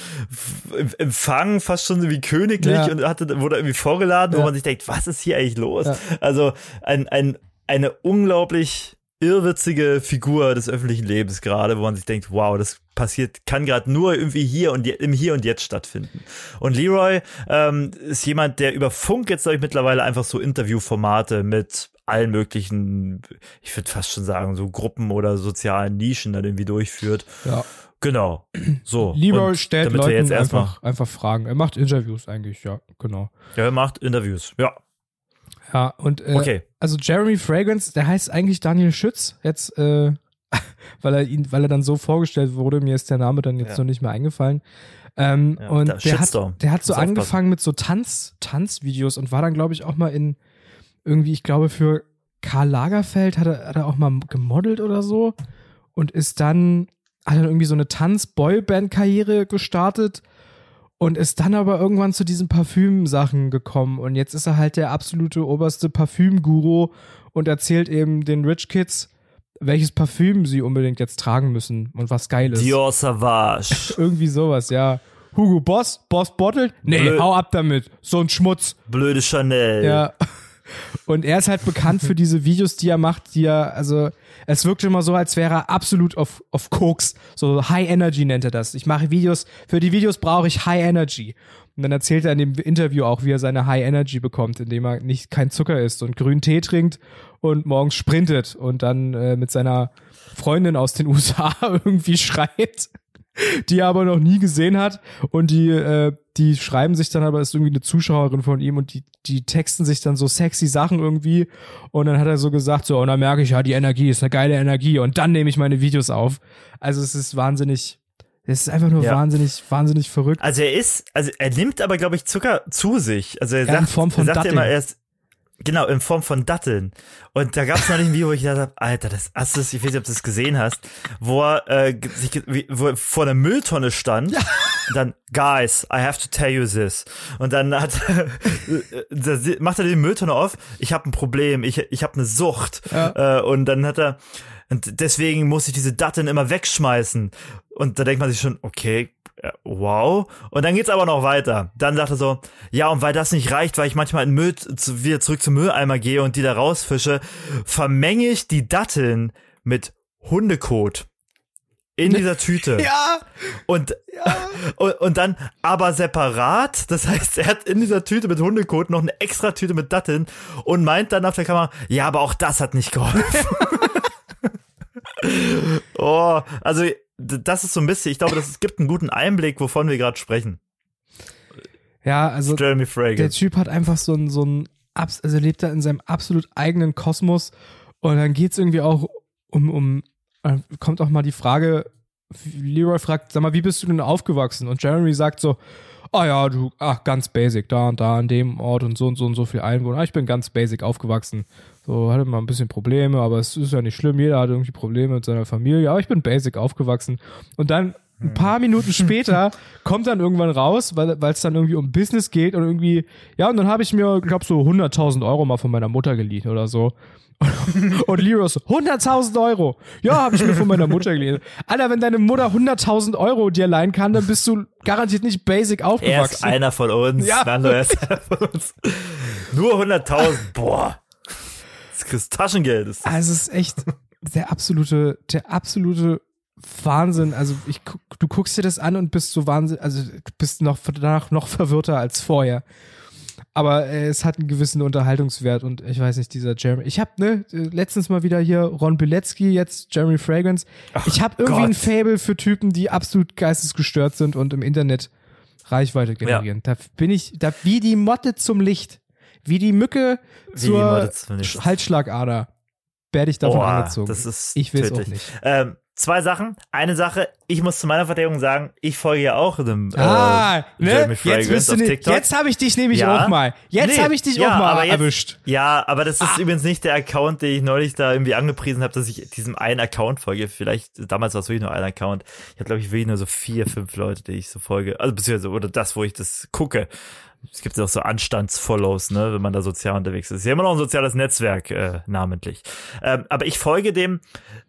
Empfang fast schon wie königlich Ja. und hatte wurde irgendwie vorgeladen, wo Ja. man sich denkt, was ist hier eigentlich los? Ja. Also ein, ein eine unglaublich irrwitzige Figur des öffentlichen Lebens gerade, wo man sich denkt, wow, das passiert, kann gerade nur irgendwie hier und je, im Hier und Jetzt stattfinden. Und Leroy ähm, ist jemand, der über Funk jetzt, glaube ich, mittlerweile einfach so Interviewformate mit allen möglichen, ich würde fast schon sagen, so Gruppen oder sozialen Nischen dann irgendwie durchführt. ja. Genau. So. Und stellt damit wir Leuten jetzt erstmal, einfach, einfach Fragen. Er macht Interviews eigentlich, ja, genau. Ja, er macht Interviews. Ja, Ja, und äh, okay. also Jeremy Fragrance, der heißt eigentlich Daniel Schütz, jetzt, äh, weil er ihn, weil er dann so vorgestellt wurde, mir ist der Name dann jetzt Ja. noch nicht mehr eingefallen. Ähm, Ja, und da- der hat, der hat so angefangen mit so Tanz, Tanzvideos und war dann, glaube ich, auch mal in irgendwie, ich glaube, für Karl Lagerfeld hat er, hat er auch mal gemodelt oder so und ist dann, hat dann irgendwie so eine Tanz-Boyband-Karriere gestartet und ist dann aber irgendwann zu diesen Parfüm-Sachen gekommen. Und jetzt ist er halt der absolute oberste Parfüm-Guru und erzählt eben den Rich Kids, welches Parfüm sie unbedingt jetzt tragen müssen und was geil ist. Dior Savage. Irgendwie sowas, ja. Hugo Boss, Boss Bottled, nee, Blö- hau ab damit, so ein Schmutz. Blöde Chanel. Ja. Und er ist halt bekannt für diese Videos, die er macht, die er, also es wirkt immer so, als wäre er absolut auf, auf Koks. So High Energy nennt er das. Ich mache Videos, für die Videos brauche ich High Energy. Und dann erzählt er in dem Interview auch, wie er seine High Energy bekommt, indem er nicht kein Zucker isst und grünen Tee trinkt und morgens sprintet und dann äh, mit seiner Freundin aus den USA irgendwie schreit die er aber noch nie gesehen hat. Und die äh, die schreiben sich dann aber ist irgendwie eine Zuschauerin von ihm und die die texten sich dann so sexy Sachen irgendwie. Und dann hat er so gesagt so und dann merke ich ja die Energie ist eine geile Energie. Und dann nehme ich meine Videos auf. Also es ist wahnsinnig es ist einfach nur Ja. wahnsinnig wahnsinnig verrückt. Also er ist, also er nimmt aber, glaube ich, Zucker zu sich. Also er Ja, sagt, in Form von er sagt immer, er ist, genau, in Form von Datteln. Und da gab es noch ein Video, wo ich gedacht habe, Alter, das hast du, ich weiß nicht, ob du das gesehen hast, wo er, äh, sich, wie- wo er vor der Mülltonne stand. Und dann, guys, I have to tell you this. Und dann hat, da si- macht er die Mülltonne auf. Ich habe ein Problem, ich, ich habe eine Sucht. Äh, und dann hat er, und deswegen muss ich diese Datteln immer wegschmeißen. Und da denkt man sich schon, okay, wow. Und dann geht's aber noch weiter. Dann sagt er so, ja, und weil das nicht reicht, weil ich manchmal in Müll zu, wieder zurück zum Mülleimer gehe und die da rausfische, vermenge ich die Datteln mit Hundekot in dieser Tüte. ja Und, und, und dann aber separat. Das heißt, er hat in dieser Tüte mit Hundekot noch eine extra Tüte mit Datteln und meint dann auf der Kamera, ja, aber auch das hat nicht geholfen. oh, also das ist so ein bisschen, ich glaube, das es gibt einen guten Einblick, wovon wir gerade sprechen. ja also Jeremy der Fragrance. Typ hat einfach so ein, so ein, also lebt da in seinem absolut eigenen Kosmos und dann geht's irgendwie auch um, um, äh, kommt auch mal die Frage, Leroy fragt, sag mal, wie bist du denn aufgewachsen? Und Jeremy sagt so, ah ja, du, ach, ganz basic, da und da an dem Ort und so und so und so viel Einwohner. Ah, Ich bin ganz basic aufgewachsen. So, hatte mal ein bisschen Probleme, aber es ist ja nicht schlimm. Jeder hat irgendwie Probleme mit seiner Familie, aber ich bin basic aufgewachsen. Und dann ein paar Minuten später kommt dann irgendwann raus, weil es dann irgendwie um Business geht und irgendwie, ja, und dann habe ich mir, glaube so 100.000 Euro mal von meiner Mutter geliehen oder so. Und Leroy so, 100.000 Euro. Ja, habe ich mir von meiner Mutter geliehen. Alter, wenn deine Mutter 100.000 Euro dir leihen kann, dann bist du garantiert nicht basic Er ist aufgewachsen. einer von uns. Ja. Nando, er ist einer von uns. Nur 100.000. Boah. Das ist Taschengeld. Das ist Also es ist echt der absolute, der absolute Wahnsinn. Also ich, du guckst dir das an und bist so wahnsinnig, also du bist noch danach noch verwirrter als vorher. Aber äh, es hat einen gewissen Unterhaltungswert und ich weiß nicht, dieser Jeremy. Ich habe ne letztens mal wieder hier Ron Bilecki, jetzt Jeremy Fragrance. ich habe irgendwie Gott. ein Fable für Typen, die absolut geistesgestört sind und im Internet Reichweite generieren. Da bin ich, da wie die Motte zum Licht, wie die Mücke die zur. Sch- Halsschlagader werde ich davon Boah, angezogen. Das ist ich will es auch nicht. Ähm, zwei Sachen. Eine Sache, ich muss zu meiner Verteidigung sagen, ich folge ja auch dem Ah, äh, ne? Jeremy Jetzt bist du TikTok. jetzt habe ich dich nämlich Ja. auch mal. Jetzt Nee, habe ich dich ja, auch mal aber jetzt- erwischt. Ja, aber das ist Ah. übrigens nicht der Account, den ich neulich da irgendwie angepriesen habe, dass ich diesem einen Account folge. Vielleicht, damals war es wirklich nur ein Account. Ich habe, glaube ich, wirklich nur so vier, fünf Leute, die ich so folge. Also beziehungsweise, oder das, wo ich das gucke. Es gibt ja auch so Anstandsfollows, ne, wenn man da sozial unterwegs ist. Ist ja immer noch ein soziales Netzwerk, äh, namentlich. Ähm, aber ich folge dem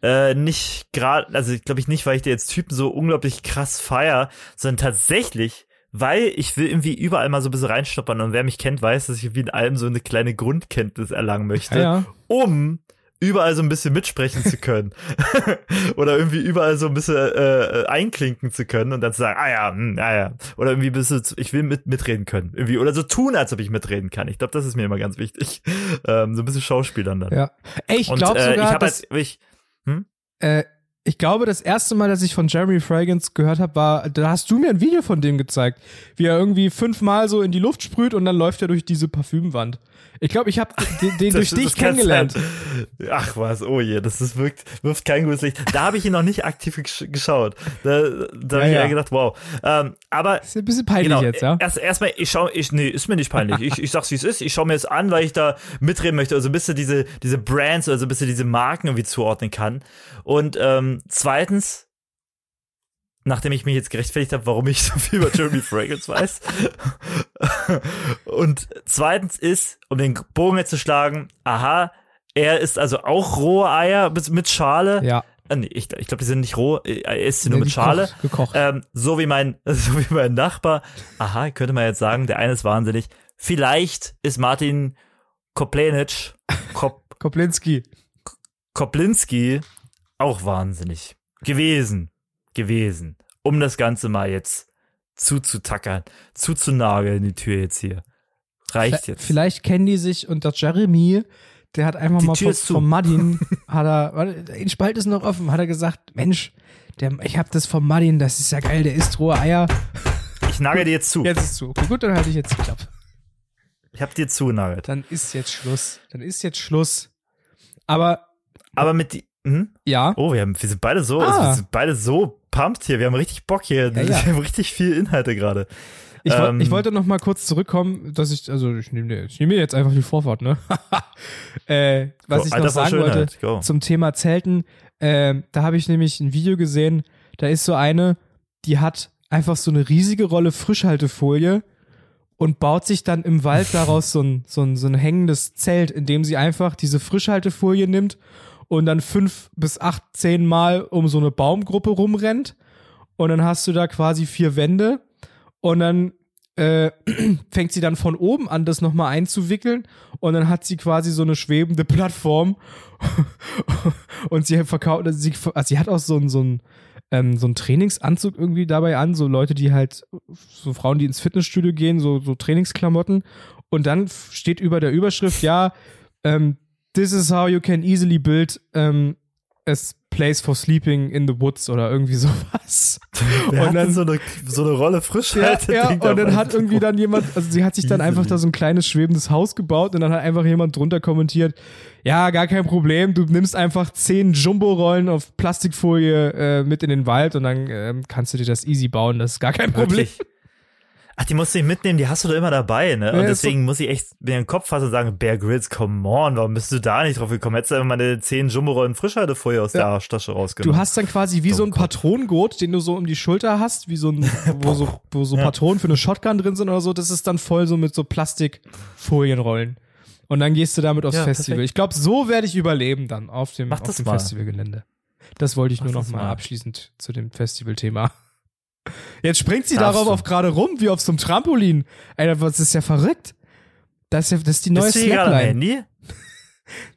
äh, nicht gerade, also ich glaube ich nicht, weil ich dir jetzt Typen so unglaublich krass feier, sondern tatsächlich, weil ich will irgendwie überall mal so ein bisschen reinschnuppern und wer mich kennt, weiß, dass ich wie in allem so eine kleine Grundkenntnis erlangen möchte, Ja, ja. um überall so ein bisschen mitsprechen zu können. Oder irgendwie überall so ein bisschen äh, äh, einklinken zu können und dann zu sagen, ah ja, hm, ah ja. Oder irgendwie ein bisschen, zu- ich will mit, mitreden können. Irgendwie, oder so tun, als ob ich mitreden kann. Ich glaube, das ist mir immer ganz wichtig. Ähm, so ein bisschen Schauspielern dann. Ja. Ey, ich glaube äh, ich sogar, habe dass, halt, ich, äh, ich glaube, das erste Mal, dass ich von Jeremy Fragrance gehört habe, war, da hast du mir ein Video von dem gezeigt, wie er irgendwie fünfmal so in die Luft sprüht und dann läuft er durch diese Parfümwand. Ich glaube, ich habe den, den durch dich kennengelernt. sein. Ach was, oh je, das ist wirkt, wirft kein gutes Licht. Da habe ich ihn noch nicht aktiv gesch geschaut. Da, da habe Ja, ich ja. gedacht, wow. Ähm, aber Ist ein bisschen peinlich genau, jetzt, ja? erst erstmal, ich schau, ich nee, ist mir nicht peinlich. Ich, ich sag's wie es ist. Ich schaue mir es an, weil ich da mitreden möchte, also ein bisschen diese diese Brands, also ein bisschen diese Marken irgendwie zuordnen kann. Und ähm, zweitens, nachdem ich mich jetzt gerechtfertigt habe, warum ich so viel über Jeremy Fragrance weiß. Und zweitens ist, um den Bogen jetzt zu schlagen, aha, er ist also auch rohe Eier mit, mit Schale. Ja. äh, nee, ich, ich glaube, die sind nicht roh, äh, er isst sie nur Nee, mit die Schale. koch- gekocht. Ähm, so wie mein, so wie mein Nachbar. Aha, könnte man jetzt sagen, der eine ist wahnsinnig. Vielleicht ist Martin Koplenic, Kop, Koplinski. Koplinski auch wahnsinnig gewesen, gewesen, um das Ganze mal jetzt zuzutackern, zuzunageln, die Tür jetzt hier. Reicht jetzt. Vielleicht kennen die sich und der Jeremy, der hat einfach Die mal Tür zu. vom Martin, hat er, den Spalt ist noch offen, hat er gesagt, Mensch, der, ich hab das vom Martin, das ist ja geil, der isst rohe Eier. Ich nagel dir jetzt zu. Jetzt ist zu. Okay, gut, dann halte ich jetzt die Klappe. Ich hab dir zugenagelt. Dann ist jetzt Schluss. Dann ist jetzt Schluss. Aber, Aber mit die, hm? ja, Oh, wir, haben, wir sind beide so, Ah. also wir sind beide so pumped hier. Wir haben richtig Bock hier. Ja, ja. Wir haben richtig viel Inhalte gerade. ich, ähm, ich wollte noch mal kurz zurückkommen, dass ich, also ich nehme dir, ich nehme mir jetzt einfach die Vorfahrt, ne? äh, was Go, ich noch sagen wollte, go. zum Thema Zelten, ähm, da habe ich nämlich ein Video gesehen, da ist so eine, die hat einfach so eine riesige Rolle Frischhaltefolie und baut sich dann im Wald daraus so ein, so ein, so ein hängendes Zelt, in dem sie einfach diese Frischhaltefolie nimmt und dann fünf bis acht, zehn Mal um so eine Baumgruppe rumrennt. Und dann hast du da quasi vier Wände. Und dann äh, fängt sie dann von oben an, das nochmal einzuwickeln. Und dann hat sie quasi so eine schwebende Plattform. Und sie verkauft, also sie, also sie hat auch so ein, so ein, ähm, so ein Trainingsanzug irgendwie dabei an, so Leute, die halt, so Frauen, die ins Fitnessstudio gehen, so, so Trainingsklamotten. Und dann steht über der Überschrift, ja, ähm, this is how you can easily build ähm, a place for sleeping in the woods oder irgendwie sowas. Wer und dann- so eine, so eine Rolle Ja, Frischhalte? ja, und dann hat irgendwie dann jemand, also sie hat sich dann einfach da so ein kleines schwebendes Haus gebaut und dann hat einfach jemand drunter kommentiert, ja, gar kein Problem, du nimmst einfach zehn Jumbo-Rollen auf Plastikfolie äh, mit in den Wald und dann ähm, kannst du dir das easy bauen, das ist gar kein Problem. Wirklich? Ach, die musst du nicht mitnehmen, die hast du doch immer dabei, ne? Und deswegen muss ich echt mir den Kopf fassen und sagen, Bear Grylls, come on, warum bist du da nicht drauf gekommen? Hättest du einfach meine 10 Jumbo-Rollen Frischhaltefolie aus Ja. der Arschtasche rausgenommen. Du hast dann quasi wie so ein. Patronengurt, den du so um die Schulter hast, wie so ein, wo so, wo so Patronen für eine Shotgun drin sind oder so, das ist dann voll so mit so Plastikfolienrollen. Und dann gehst du damit aufs Festival. perfekt. Ich glaube, so werde ich überleben dann auf dem, Mach auf dem mal. Festivalgelände. Das wollte ich Mach nur noch mal, mal. abschließend zu dem Festivalthema. Jetzt springt sie Darfst darauf du. auf gerade rum, wie auf so einem Trampolin. Alter, was ist ja verrückt. Das ist ja, das ist die neue bist du hier gerade am. Handy?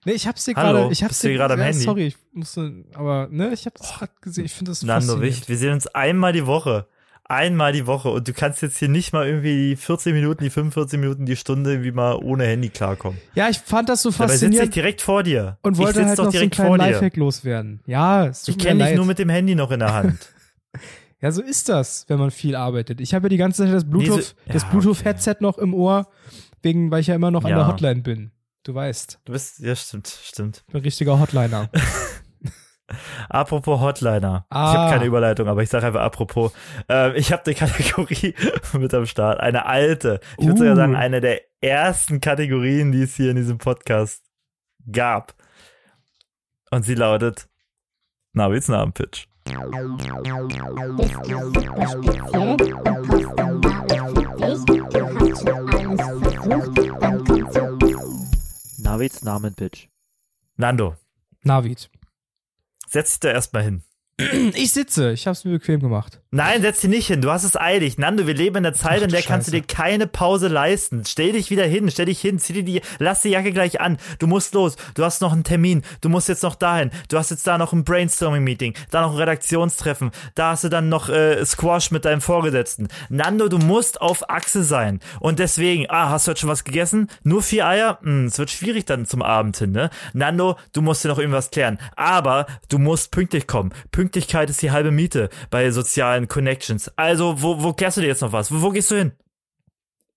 Nee, ich hab's dir gerade, ich hab's dir gerade am ja, Handy? Sorry, ich musste, aber, ne, ich hab's gerade gesehen, ich finde das Nando, faszinierend. Wir sehen uns einmal die Woche. Einmal die Woche. Und du kannst jetzt hier nicht mal irgendwie die 14 Minuten, die 45 Minuten, die Stunde irgendwie mal ohne Handy klarkommen. Ja, ich fand das so Dabei sitze ich faszinierend direkt vor dir. und ich wollte halt doch noch so einen direkt vor dir. Lifehack loswerden. Ja, es tut Ich kenne dich nur mit dem Handy noch in der Hand. Ja, so ist das, wenn man viel arbeitet. Ich habe ja die ganze Zeit das Bluetooth, Nee, so- das ja, Bluetooth-Headset noch im Ohr, wegen, weil ich ja immer noch an Ja. der Hotline bin. Du weißt, Du bist, ja, stimmt, stimmt. ich bin ein richtiger Hotliner. Apropos Hotliner. Ah. Ich habe keine Überleitung, aber ich sage einfach apropos. Ähm, ich habe eine Kategorie mit am Start. Eine alte. Ich würde Uh. sogar sagen, eine der ersten Kategorien, die es hier in diesem Podcast gab. Und sie lautet Navids Namenpitch. Ist ja super speziell, dann passt dann David für dich. Du hast schon alles versucht, dann kommt so. Navids Namenpitch. Nando, Navid. setz dich da erstmal hin. Ich sitze, ich hab's mir bequem gemacht. Nein, setz dich nicht hin. Du hast es eilig. Nando, wir leben in einer Zeit, Ach, in der du kannst du Scheiße. dir keine Pause leisten. Stell dich wieder hin, stell dich hin, zieh dir die, lass die Jacke gleich an. Du musst los. Du hast noch einen Termin. Du musst jetzt noch dahin. Du hast jetzt da noch ein Brainstorming-Meeting, da noch ein Redaktionstreffen. Da hast du dann noch äh, Squash mit deinem Vorgesetzten. Nando, du musst auf Achse sein. Und deswegen, ah, hast du heute schon was gegessen? Nur vier Eier? Hm, es wird schwierig dann zum Abend hin, ne? Nando, du musst dir noch irgendwas klären. Aber du musst pünktlich kommen. Pünktlichkeit ist die halbe Miete bei sozialen Connections. Also, wo, wo kehrst du dir jetzt noch was? Wo, wo gehst du hin?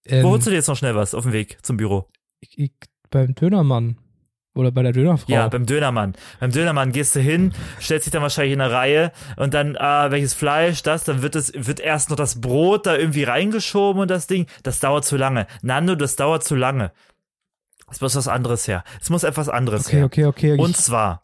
Ähm, Wo holst du dir jetzt noch schnell was auf dem Weg zum Büro? ich, ich, beim Dönermann. Oder bei der Dönerfrau. Ja, beim Dönermann. Beim Dönermann gehst du hin, stellst dich dann wahrscheinlich in eine Reihe und dann, ah, welches Fleisch, das, dann wird es, wird erst noch das Brot da irgendwie reingeschoben und das Ding, das dauert zu lange. Nando, das dauert zu lange. Es muss was anderes her. Es muss etwas anderes okay, her. okay, okay. Und ich, zwar,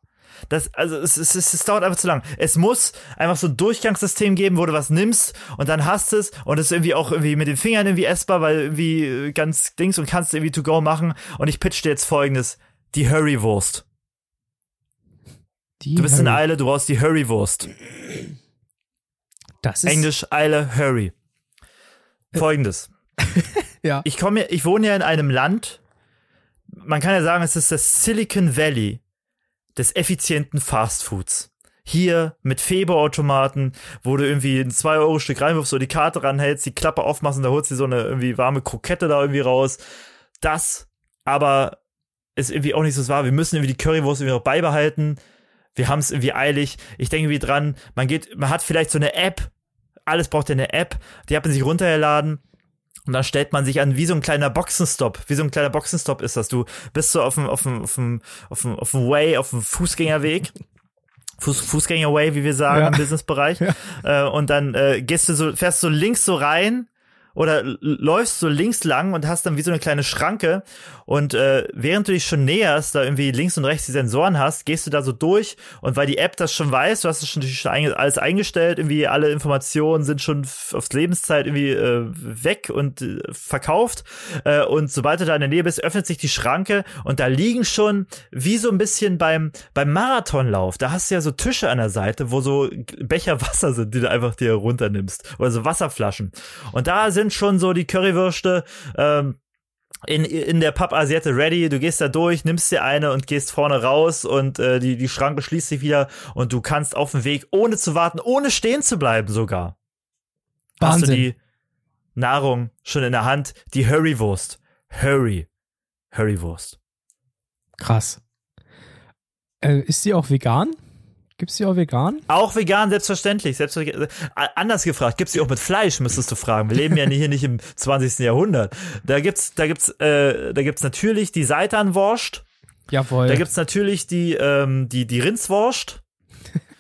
das, also es, es, es, es dauert einfach zu lang. Es muss einfach so ein Durchgangssystem geben, wo du was nimmst und dann hast es und es ist irgendwie auch irgendwie mit den Fingern irgendwie essbar, weil irgendwie äh, ganz Dings und kannst irgendwie to go machen. Und ich pitch dir jetzt folgendes. Die Hurrywurst. Die Du bist in Hurry- Eile, du brauchst die Hurrywurst. Das ist Englisch Eile, Hurry. Folgendes. Ja. Ich komme, ich wohne ja in einem Land, man kann ja sagen, es ist das Silicon Valley des effizienten Fastfoods. Hier mit Feberautomaten, wo du irgendwie ein 2-Euro-Stück reinwirfst, so die Karte ranhältst, die Klappe aufmachst und da holst du so eine irgendwie warme Krokette da irgendwie raus. Das aber ist irgendwie auch nicht so wahr. Wir müssen irgendwie die Currywurst irgendwie noch beibehalten. Wir haben es irgendwie eilig. Ich denke wie dran, man geht, man hat vielleicht so eine App. Alles braucht ja eine App. Die hat man sich runtergeladen. Und dann stellt man sich an, wie so ein kleiner Boxenstopp. Wie so ein kleiner Boxenstopp ist das. Du bist so auf dem, auf dem, auf dem, auf dem, auf dem Way, auf dem Fußgängerweg. Fuß, Fußgängerway, wie wir sagen Ja. im Businessbereich. Äh, und dann äh, gehst du so, fährst so links so rein oder läufst so links lang und hast dann wie so eine kleine Schranke und äh, während du dich schon näherst, da irgendwie links und rechts die Sensoren hast, gehst du da so durch und weil die App das schon weiß, du hast es schon, alles eingestellt, irgendwie alle Informationen sind schon f- aufs Lebenszeit irgendwie äh, weg und äh, verkauft äh, und sobald du da in der Nähe bist, öffnet sich die Schranke und da liegen schon wie so ein bisschen beim beim Marathonlauf, da hast du ja so Tische an der Seite, wo so Becher Wasser sind, die du einfach dir runternimmst. Oder so Wasserflaschen. Und da sind schon so die Currywürste ähm, in, in der Pappasiette ready, du gehst da durch, nimmst dir eine und gehst vorne raus und äh, die, die Schranke schließt sich wieder und du kannst auf dem Weg, ohne zu warten, ohne stehen zu bleiben sogar, hast du Wahnsinn. die Nahrung schon in der Hand, die Hurrywurst. Hurry. Hurrywurst. Krass. Äh, ist die auch vegan? Gibt's die auch vegan? Auch vegan, selbstverständlich. selbstverständlich. Äh, Anders gefragt, gibt's die auch mit Fleisch, müsstest du fragen. Wir leben ja hier nicht im 20. Jahrhundert. Da gibt's, da gibt's, äh, da gibt's natürlich die Seitanwurst. Jawohl. Da gibt's natürlich die, ähm, die, die Rindswurst.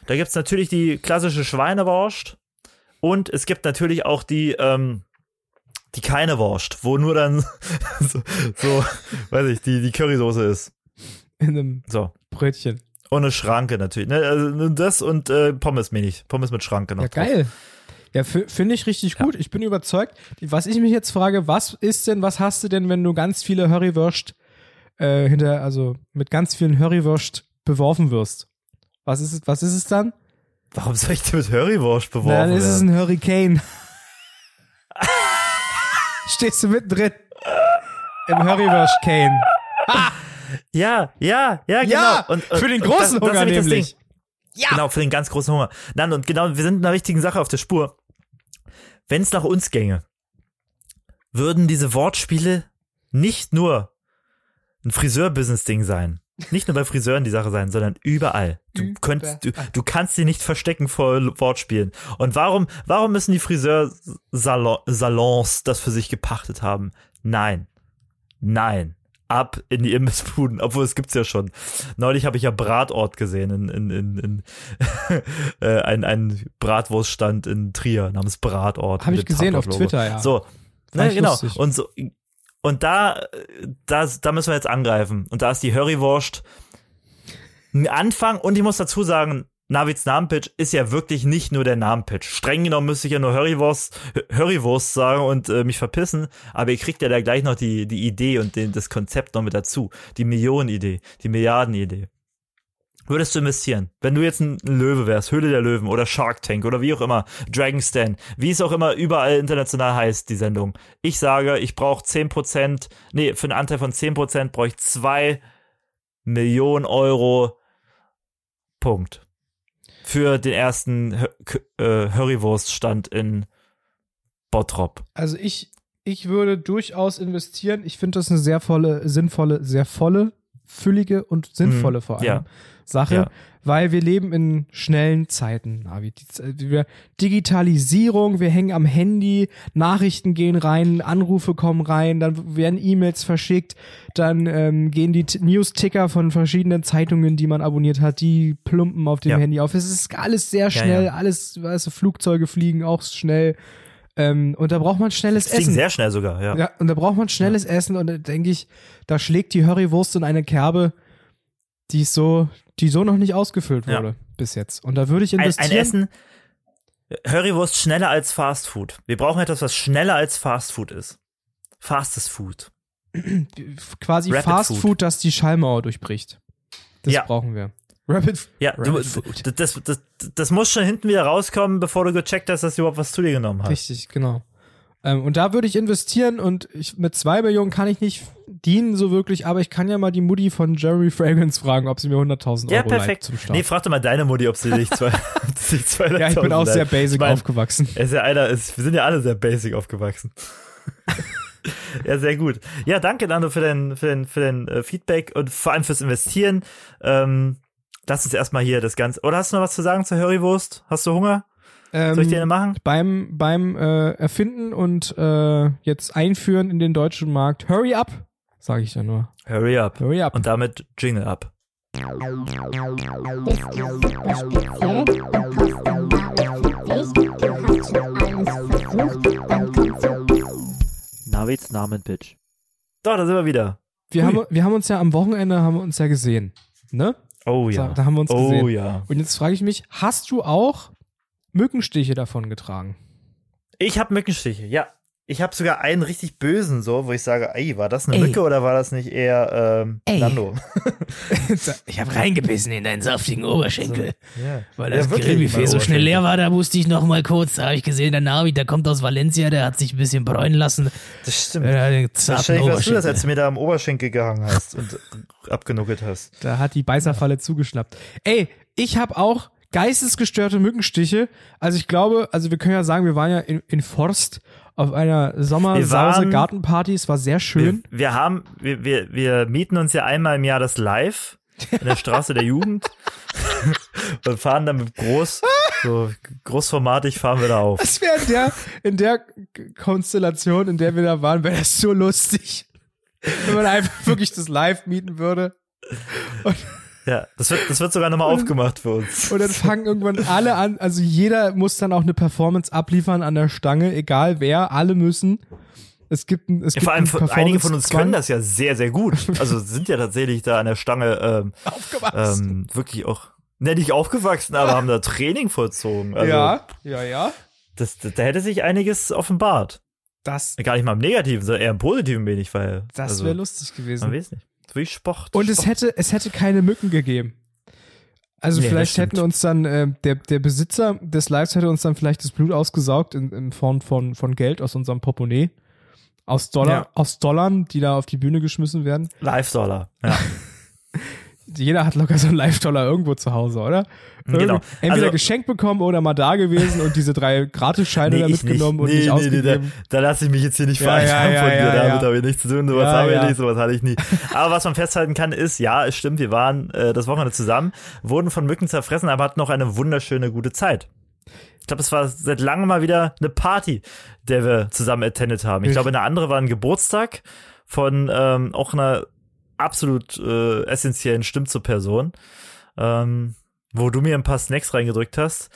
Da gibt's natürlich die klassische Schweinewurst. Und es gibt natürlich auch die, ähm, die keine Wurst, wo nur dann so, so weiß ich, die, die Currysoße ist. in einem So. Brötchen. Ohne Schranke natürlich. Ne? Also das und äh, Pommes mir nicht. Pommes mit Schranke noch. Ja, drauf. geil. Ja, finde ich richtig gut. Ich bin überzeugt. Was ich mich jetzt frage, was ist denn, was hast du denn, wenn du ganz viele Hurrywurst äh, hinter, also mit ganz vielen Hurrywurst beworfen wirst? Was ist es, was ist es dann? Warum soll ich denn mit Currywurst Na, beworfen dann ist es ein Hurricane. Stehst du mittendrin im Hurrywurst-Cane. Ja, ja, ja, genau. Ja, und, für den und großen Hunger nämlich das nämlich. Ja. Genau, für den ganz großen Hunger. Nein, und genau, wir sind in einer richtigen Sache auf der Spur. Wenn es nach uns ginge, würden diese Wortspiele nicht nur ein Friseur-Business-Ding sein. Nicht nur bei Friseuren die Sache sein, sondern überall. Du könntest, du, du kannst sie nicht verstecken vor Wortspielen. Und warum, warum müssen die Friseursalons das für sich gepachtet haben? Nein. Nein. Ab in die Imbissbuden, obwohl es gibt's ja schon. Neulich habe ich ja Bratort gesehen, in, in, in, in äh, ein, ein Bratwurststand in Trier namens Bratort. Hab mit ich gesehen auf. Twitter, ja. So, ne, genau. lustig. Und so, und da, da, da müssen wir jetzt angreifen. Und da ist die Hurrywurst ein Anfang. Und ich muss dazu sagen, Navids Namenpitch ist ja wirklich nicht nur der Namenpitch. Streng genommen müsste ich ja nur Hurrywurst, Hurrywurst sagen und äh, mich verpissen. Aber ihr kriegt ja da gleich noch die, die Idee und den, das Konzept noch mit dazu. Die Millionenidee, die Milliardenidee. Würdest du investieren? Wenn du jetzt ein Löwe wärst, Höhle der Löwen oder Shark Tank oder wie auch immer, Dragon's Den, wie es auch immer überall international heißt, die Sendung. Ich sage, ich brauche 10%, nee, für einen Anteil von 10% brauche ich 2 Millionen Euro. Punkt. Für den ersten äh, Currywurststand in Bottrop. Also ich, ich würde durchaus investieren. Ich finde das eine sehr volle, sinnvolle, sehr volle, füllige und sinnvolle Mhm, vor allem ja. Sache, Ja. weil wir leben in schnellen Zeiten. Navi. Digitalisierung, wir hängen am Handy, Nachrichten gehen rein, Anrufe kommen rein, dann werden E-Mails verschickt, dann ähm, gehen die News-Ticker von verschiedenen Zeitungen, die man abonniert hat, die plumpen auf dem Ja. Handy auf. Es ist alles sehr schnell, ja. alles, weißt du, Flugzeuge fliegen auch schnell. Ähm, und da braucht man schnelles Essen. sehr schnell sogar, ja. Ja, und da braucht man schnelles Essen und da denke ich, da schlägt die Currywurst in eine Kerbe, die ist so, die so noch nicht ausgefüllt Ja. wurde bis jetzt. Und da würde ich ein, investieren. ein Essen, Currywurst schneller als Fast Food. Wir brauchen etwas, was schneller als Fast Food ist. Fastes Food. quasi Rapid Fast Food. Food. das die Schallmauer durchbricht. Das Ja. brauchen wir. Rabbit, Ja, du, Rabbit Food. das, das, das muss schon hinten wieder rauskommen, bevor du gecheckt hast, dass du überhaupt was zu dir genommen hast. Richtig, genau. Ähm, und da würde ich investieren und ich, mit zwei Millionen kann ich nicht dienen so wirklich, aber ich kann ja mal die Mutti von Jeremy Fragrance fragen, ob sie mir 100.000 Ja, Euro perfekt. zum Start. Nee, frag doch mal deine Mutti, ob sie dich zwei, dich 200.000 ja, ich bin auch sehr basic Ich mein, aufgewachsen. Ist ja einer, ist, wir sind ja alle sehr basic aufgewachsen. ja, sehr gut. Ja, danke, Nando, für dein, für dein, für dein äh, Feedback und vor allem fürs Investieren. Ähm, lass uns erstmal hier das Ganze. Oder hast du noch was zu sagen zur Currywurst? Hast du Hunger? Soll ich dir eine Ähm, machen? beim beim äh, Erfinden und äh, jetzt Einführen in den deutschen Markt, hurry up, sage ich da nur. Hurry up. Hurry up. Und damit Jingle up. Navids Namen, Bitch. So, da sind wir wieder. Wir Ui. haben, wir haben uns ja am Wochenende haben wir uns ja gesehen, ne? Oh ja. Da, da haben wir uns oh gesehen. ja. Und jetzt frage ich mich, hast du auch Mückenstiche davon getragen? Ich habe Mückenstiche, ja. Ich habe sogar einen richtig bösen, so, wo ich sage, ey, war das eine Ey. Mücke oder war das nicht eher ähm, Ey. Nando? Ich habe reingebissen in deinen saftigen Oberschenkel. Ja. Weil Ja, das wirklich, Grillbuffet so schnell leer war, da musste ich noch mal kurz, da habe ich gesehen, der Navi, der kommt aus Valencia, der hat sich ein bisschen bräunen lassen. Das stimmt. Wahrscheinlich warst du das, als du mir da am Oberschenkel gehangen hast und abgenuckelt hast. Da hat die Beißerfalle zugeschnappt. Ey, ich habe auch geistesgestörte Mückenstiche. Also ich glaube, also wir können ja sagen, wir waren ja in, in Forst auf einer Wir Sommersause Gartenparty. Es war sehr Wir, schön. wir haben, wir, wir, wir mieten uns ja einmal im Jahr das Live in der Straße der Jugend und fahren dann mit groß, so großformatig fahren wir da auf. Das wäre in der, in der Konstellation, in der wir da waren, wäre das so lustig. Wenn man einfach wirklich das Live mieten würde. Ja, das wird, das wird sogar nochmal aufgemacht für uns. Und dann fangen irgendwann alle an, also jeder muss dann auch eine Performance abliefern an der Stange, egal wer, alle müssen. Es gibt ein, es Ja, gibt vor allem einen einige von uns können das ja sehr, sehr gut. Also sind ja tatsächlich da an der Stange ähm, aufgewachsen. ähm, wirklich auch, ne, nicht aufgewachsen, aber haben da Training vollzogen. Also ja, ja, ja. das, da hätte sich einiges offenbart. Das, Gar nicht mal im Negativen, sondern eher im Positiven wenig, weil das also, wäre lustig Man gewesen. weiß nicht. Wie Sport. Und es Sport. hätte, es hätte keine Mücken gegeben. Also Nee, vielleicht hätten uns dann, äh, der, der Besitzer des Lives hätte uns dann vielleicht das Blut ausgesaugt in, in Form von, von Geld aus unserem Portemonnaie. Aus Dollar, Ja. aus Dollarn, die da auf die Bühne geschmissen werden. Live-Dollar. Ja. Jeder hat locker so einen Live-Dollar irgendwo zu Hause, oder? Irgendwo- Genau. Entweder Also- geschenkt bekommen oder mal da gewesen und diese drei Gratisscheine da ich mitgenommen und Nee, nicht nee, nee, ausgegeben. da, da lasse ich mich jetzt hier nicht Ja, vereinfachen ja, ja, von dir. ja, Damit habe ich nichts zu tun. Sowas habe ich nicht, sowas hatte ich nie. Aber was man festhalten kann, ist, ja, es stimmt, wir waren äh, das Wochenende zusammen, wurden von Mücken zerfressen, aber hatten noch eine wunderschöne, gute Zeit. Ich glaube, es war seit langem mal wieder eine Party, der wir zusammen attended haben. Ich glaube, eine andere war ein Geburtstag von ähm, auch einer absolut äh, essentiellen Stimme zur Person, ähm, wo du mir ein paar Snacks reingedrückt hast,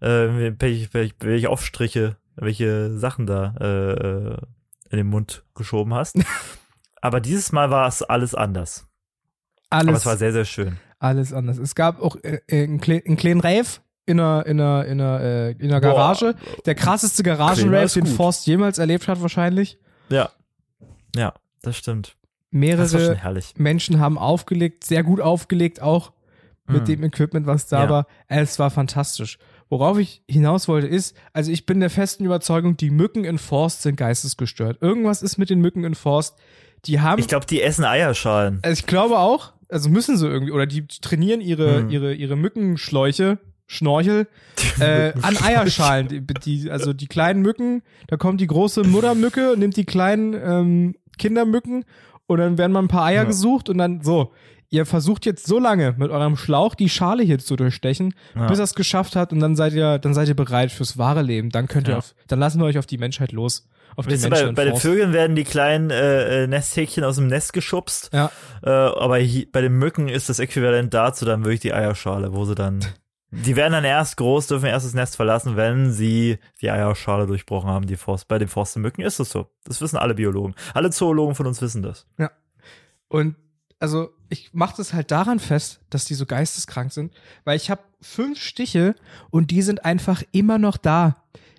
äh, welche, welche, Aufstriche, welche Sachen da äh, äh, in den Mund geschoben hast. Aber dieses Mal war es alles anders. Aber Alles, es war sehr, sehr schön. alles anders. Es gab auch äh, äh, einen, Kle einen kleinen Rave in einer, in einer, in einer, äh, in einer Boah. Garage. Der krasseste Garagenrave, den. Forst jemals erlebt hat wahrscheinlich. Ja. Ja, das stimmt. Mehrere. Menschen haben aufgelegt, sehr gut aufgelegt auch mit Mhm. dem Equipment, was da Ja. war. Es war fantastisch. Worauf ich hinaus wollte ist, also ich bin der festen Überzeugung, die Mücken in Forst sind geistesgestört. Irgendwas ist mit den Mücken in Forst. Die haben, Ich glaube, die essen Eierschalen. also ich glaube auch, also müssen sie irgendwie, oder die trainieren ihre, Mhm. ihre, ihre Mückenschläuche, Schnorchel, äh, an Eierschalen. Die, die, also die kleinen Mücken, da kommt die große Muttermücke, nimmt die kleinen ähm, Kindermücken und dann werden mal ein paar Eier Ja. gesucht und dann so. Ihr versucht jetzt so lange mit eurem Schlauch die Schale hier zu durchstechen, Ja. bis er es geschafft hat und dann seid ihr, dann seid ihr bereit fürs wahre Leben. Dann könnt ihr Ja. auf, dann lassen wir euch auf die Menschheit los. Auf Menschen bei, bei den. Vögeln werden die kleinen äh, äh, Nesthäkchen aus dem Nest geschubst. Ja. Äh, aber hi- bei den Mücken ist das Äquivalent dazu dann wirklich die Eierschale, wo sie dann. Die werden dann erst groß, dürfen erst das Nest verlassen, wenn sie die Eierschale durchbrochen haben. Die Forst, bei den Forstenmücken ist das so. Das wissen alle Biologen. Alle Zoologen von uns wissen das. Und also ich mache das halt daran fest, dass die so geisteskrank sind, weil ich habe fünf Stiche und die sind einfach immer noch da.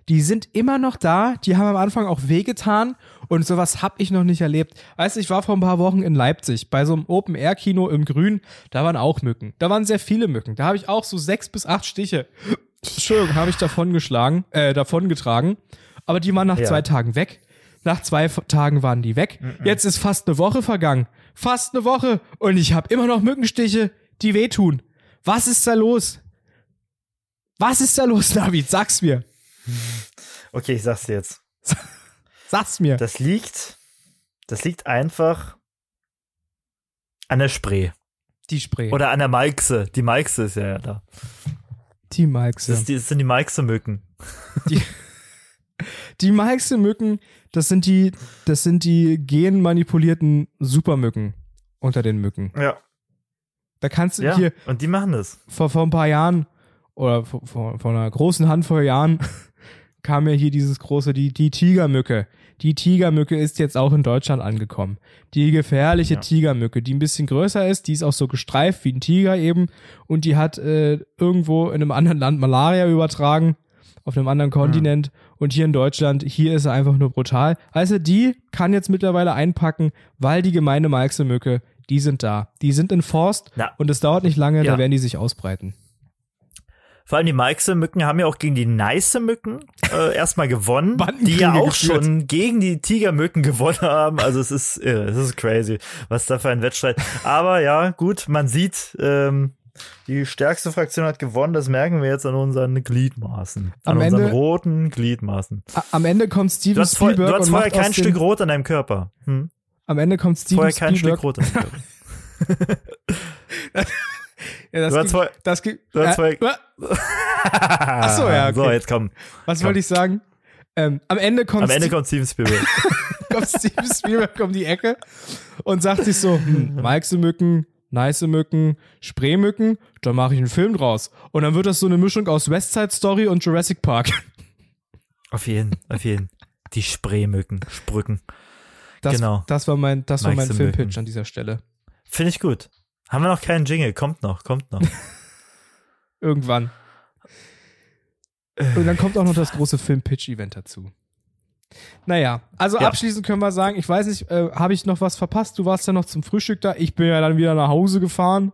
Die sind immer noch da, die haben am Anfang auch wehgetan Und sowas hab ich noch nicht erlebt. Weißt du, ich war vor ein paar Wochen in Leipzig bei so einem Open-Air-Kino im Grün. Da waren auch Mücken. Da waren sehr viele Mücken. Da habe ich auch so sechs bis acht Stiche. Entschuldigung, habe ich davon geschlagen, äh, davon getragen. Aber die waren nach Ja. zwei Tagen weg. Nach zwei Tagen waren die weg. Jetzt ist fast eine Woche vergangen. Fast eine Woche. Und ich habe immer noch Mückenstiche, die wehtun. Was ist da los? Was ist da los, David? Sag's mir. Okay, ich sag's dir jetzt. Sag's mir. Das liegt, das liegt einfach an der Spree. die Spray. Oder an der Maixe. Die Maixe ist ja, da. die Mikes. Das, die, das sind die Maixe-Mücken. Die meisten Mücken, das sind die, das sind die genmanipulierten Supermücken unter den Mücken. Ja. Da kannst du Ja, hier und die machen das. vor, vor ein paar Jahren oder vor, vor, vor einer großen Handvoll Jahren kam ja hier dieses große, die, die Tigermücke. Die Tigermücke ist jetzt auch in Deutschland angekommen. Die gefährliche Ja. Tigermücke, die ein bisschen größer ist, die ist auch so gestreift wie ein Tiger eben und die hat äh, irgendwo in einem anderen Land Malaria übertragen, auf einem anderen Kontinent und hier in Deutschland, hier ist er einfach nur brutal. Also die kann jetzt mittlerweile einpacken, weil die gemeine Malchse-Mücke, die sind da. Die sind in Forst Na. und es dauert nicht lange, Ja. da werden die sich ausbreiten. Vor allem die Maixe-Mücken haben ja auch gegen die Nice-Mücken äh, erstmal gewonnen, die ja auch geführt. schon gegen die Tigermücken gewonnen haben. Also es ist irre, es ist crazy, was da für ein Wettstreit. Aber ja, gut, man sieht, ähm, die stärkste Fraktion hat gewonnen. Das merken wir jetzt an unseren Gliedmaßen, an Am unseren Ende- roten Gliedmaßen. Am Ende kommt Steven Du hast, vor, Spielberg du hast vorher kein Stück Rot an deinem Körper. Hm? Am Ende kommt Steven Vorher kein Spielberg. Stück Rot an deinem Körper. Ja, das Du hast vorher- das gibt- du hast äh, vorher- Ach so, ja, So, okay. jetzt komm. Was komm. wollte ich sagen? Ähm, am Ende kommt, Am Ende Steve- kommt Steven Spielberg. kommt Steven Spielberg um die Ecke und sagt sich so, hm, Mücken, nice Mücken, Spreemücken, da mache ich einen Film draus. Und dann wird das so eine Mischung aus West Side Story und Jurassic Park. auf jeden, auf jeden. Die Spreemücken, Sprücken. Das, Genau. das war mein, das war mein Filmpitch an dieser Stelle. Finde ich gut. Haben wir noch keinen Jingle? Kommt noch, kommt noch. Irgendwann. Und dann kommt auch noch das große Film-Pitch-Event dazu. Naja, also Ja. abschließend können wir sagen, ich weiß nicht, äh, habe ich noch was verpasst? Du warst ja noch zum Frühstück da. Ich bin ja dann wieder nach Hause gefahren.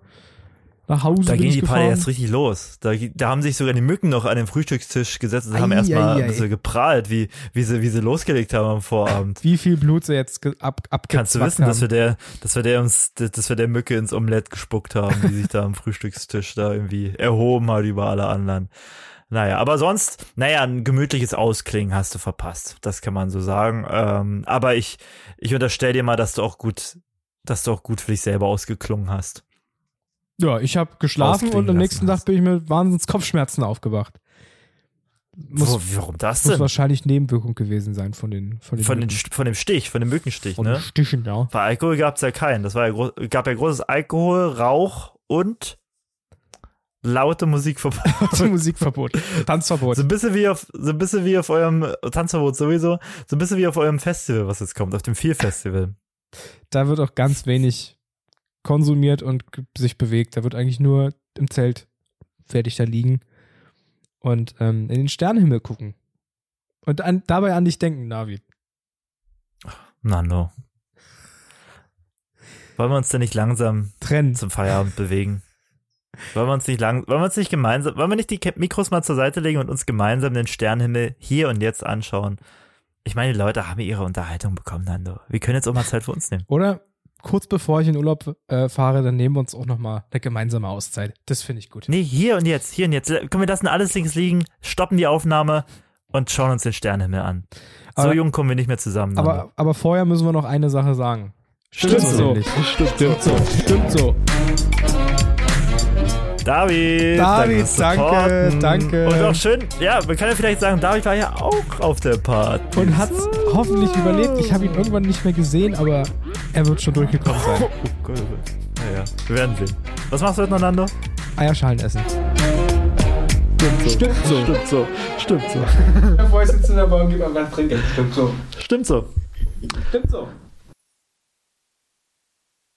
Nach Hause Da ging die Party erst richtig los. Da, da haben sich sogar die Mücken noch an den Frühstückstisch gesetzt und haben Ei, erstmal ei, ein ei. bisschen geprahlt, wie, wie, sie, wie sie losgelegt haben am Vorabend. Wie viel Blut sie jetzt ab, Kannst du wissen, haben. dass wir der, dass wir der uns, dass wir der Mücke ins Omelett gespuckt haben, die sich da am Frühstückstisch da irgendwie erhoben hat über alle anderen. Naja, aber sonst, naja, ein gemütliches Ausklingen hast du verpasst. Das kann man so sagen. Ähm, aber ich, ich unterstelle dir mal, dass du auch gut, dass du auch gut für dich selber ausgeklungen hast. Ja, ich habe geschlafen und am nächsten Tag bin ich mit wahnsinns Kopfschmerzen aufgewacht. Muss, Wo, warum das muss denn? wahrscheinlich Nebenwirkung gewesen sein von den von den, Von, den, von dem Stich, von dem Mückenstich, von ne? den Stichen, ja. Bei Alkohol gab's ja keinen. Das war ja gab ja großes Alkohol, Rauch und laute Musikverbot. Musikverbot, Tanzverbot. So ein bisschen wie auf, so ein bisschen wie auf eurem Tanzverbot sowieso, so ein bisschen wie auf eurem Festival, was jetzt kommt, auf dem Vier Festival. da wird auch ganz wenig konsumiert und sich bewegt. Da wird eigentlich nur im Zelt fertig da liegen und ähm, in den Sternenhimmel gucken. Und an, dabei an dich denken, David. Nando. Wollen wir uns denn nicht langsam Trennen. zum Feierabend bewegen? Wollen wir uns nicht lang, wollen wir uns nicht gemeinsam, wollen wir nicht die Mikros mal zur Seite legen und uns gemeinsam den Sternenhimmel hier und jetzt anschauen? Ich meine, die Leute haben ihre Unterhaltung bekommen, Nando. Wir können jetzt auch mal Zeit für uns nehmen. Oder kurz bevor ich in Urlaub äh, fahre, dann nehmen wir uns auch nochmal eine gemeinsame Auszeit. Das finde ich gut. Nee, hier und jetzt, hier und jetzt. Können wir lassen alles links liegen, stoppen die Aufnahme und schauen uns den Sternenhimmel an. So Aber- jung kommen wir nicht mehr zusammen. Aber, aber vorher müssen wir noch eine Sache sagen. Stimmt, Stimmt so. nämlich. Stimmt so. Stimmt so. David, David, danke, Supporten. danke. Und auch schön, ja, man kann ja vielleicht sagen, David war ja auch auf der Party. Und hat hoffentlich überlebt. Ich habe ihn irgendwann nicht mehr gesehen, aber er wird schon durchgekommen sein. Oh Gott, oh Gott. Ja, ja, wir werden sehen. Was machst du heute noch, Nando? Eierschalen essen. Stimmt so. Stimmt so. Stimmt so. Stimmt so. Bevor ich sitze in der Bahn, gib mal was trinken. Stimmt so. Stimmt so. Stimmt so.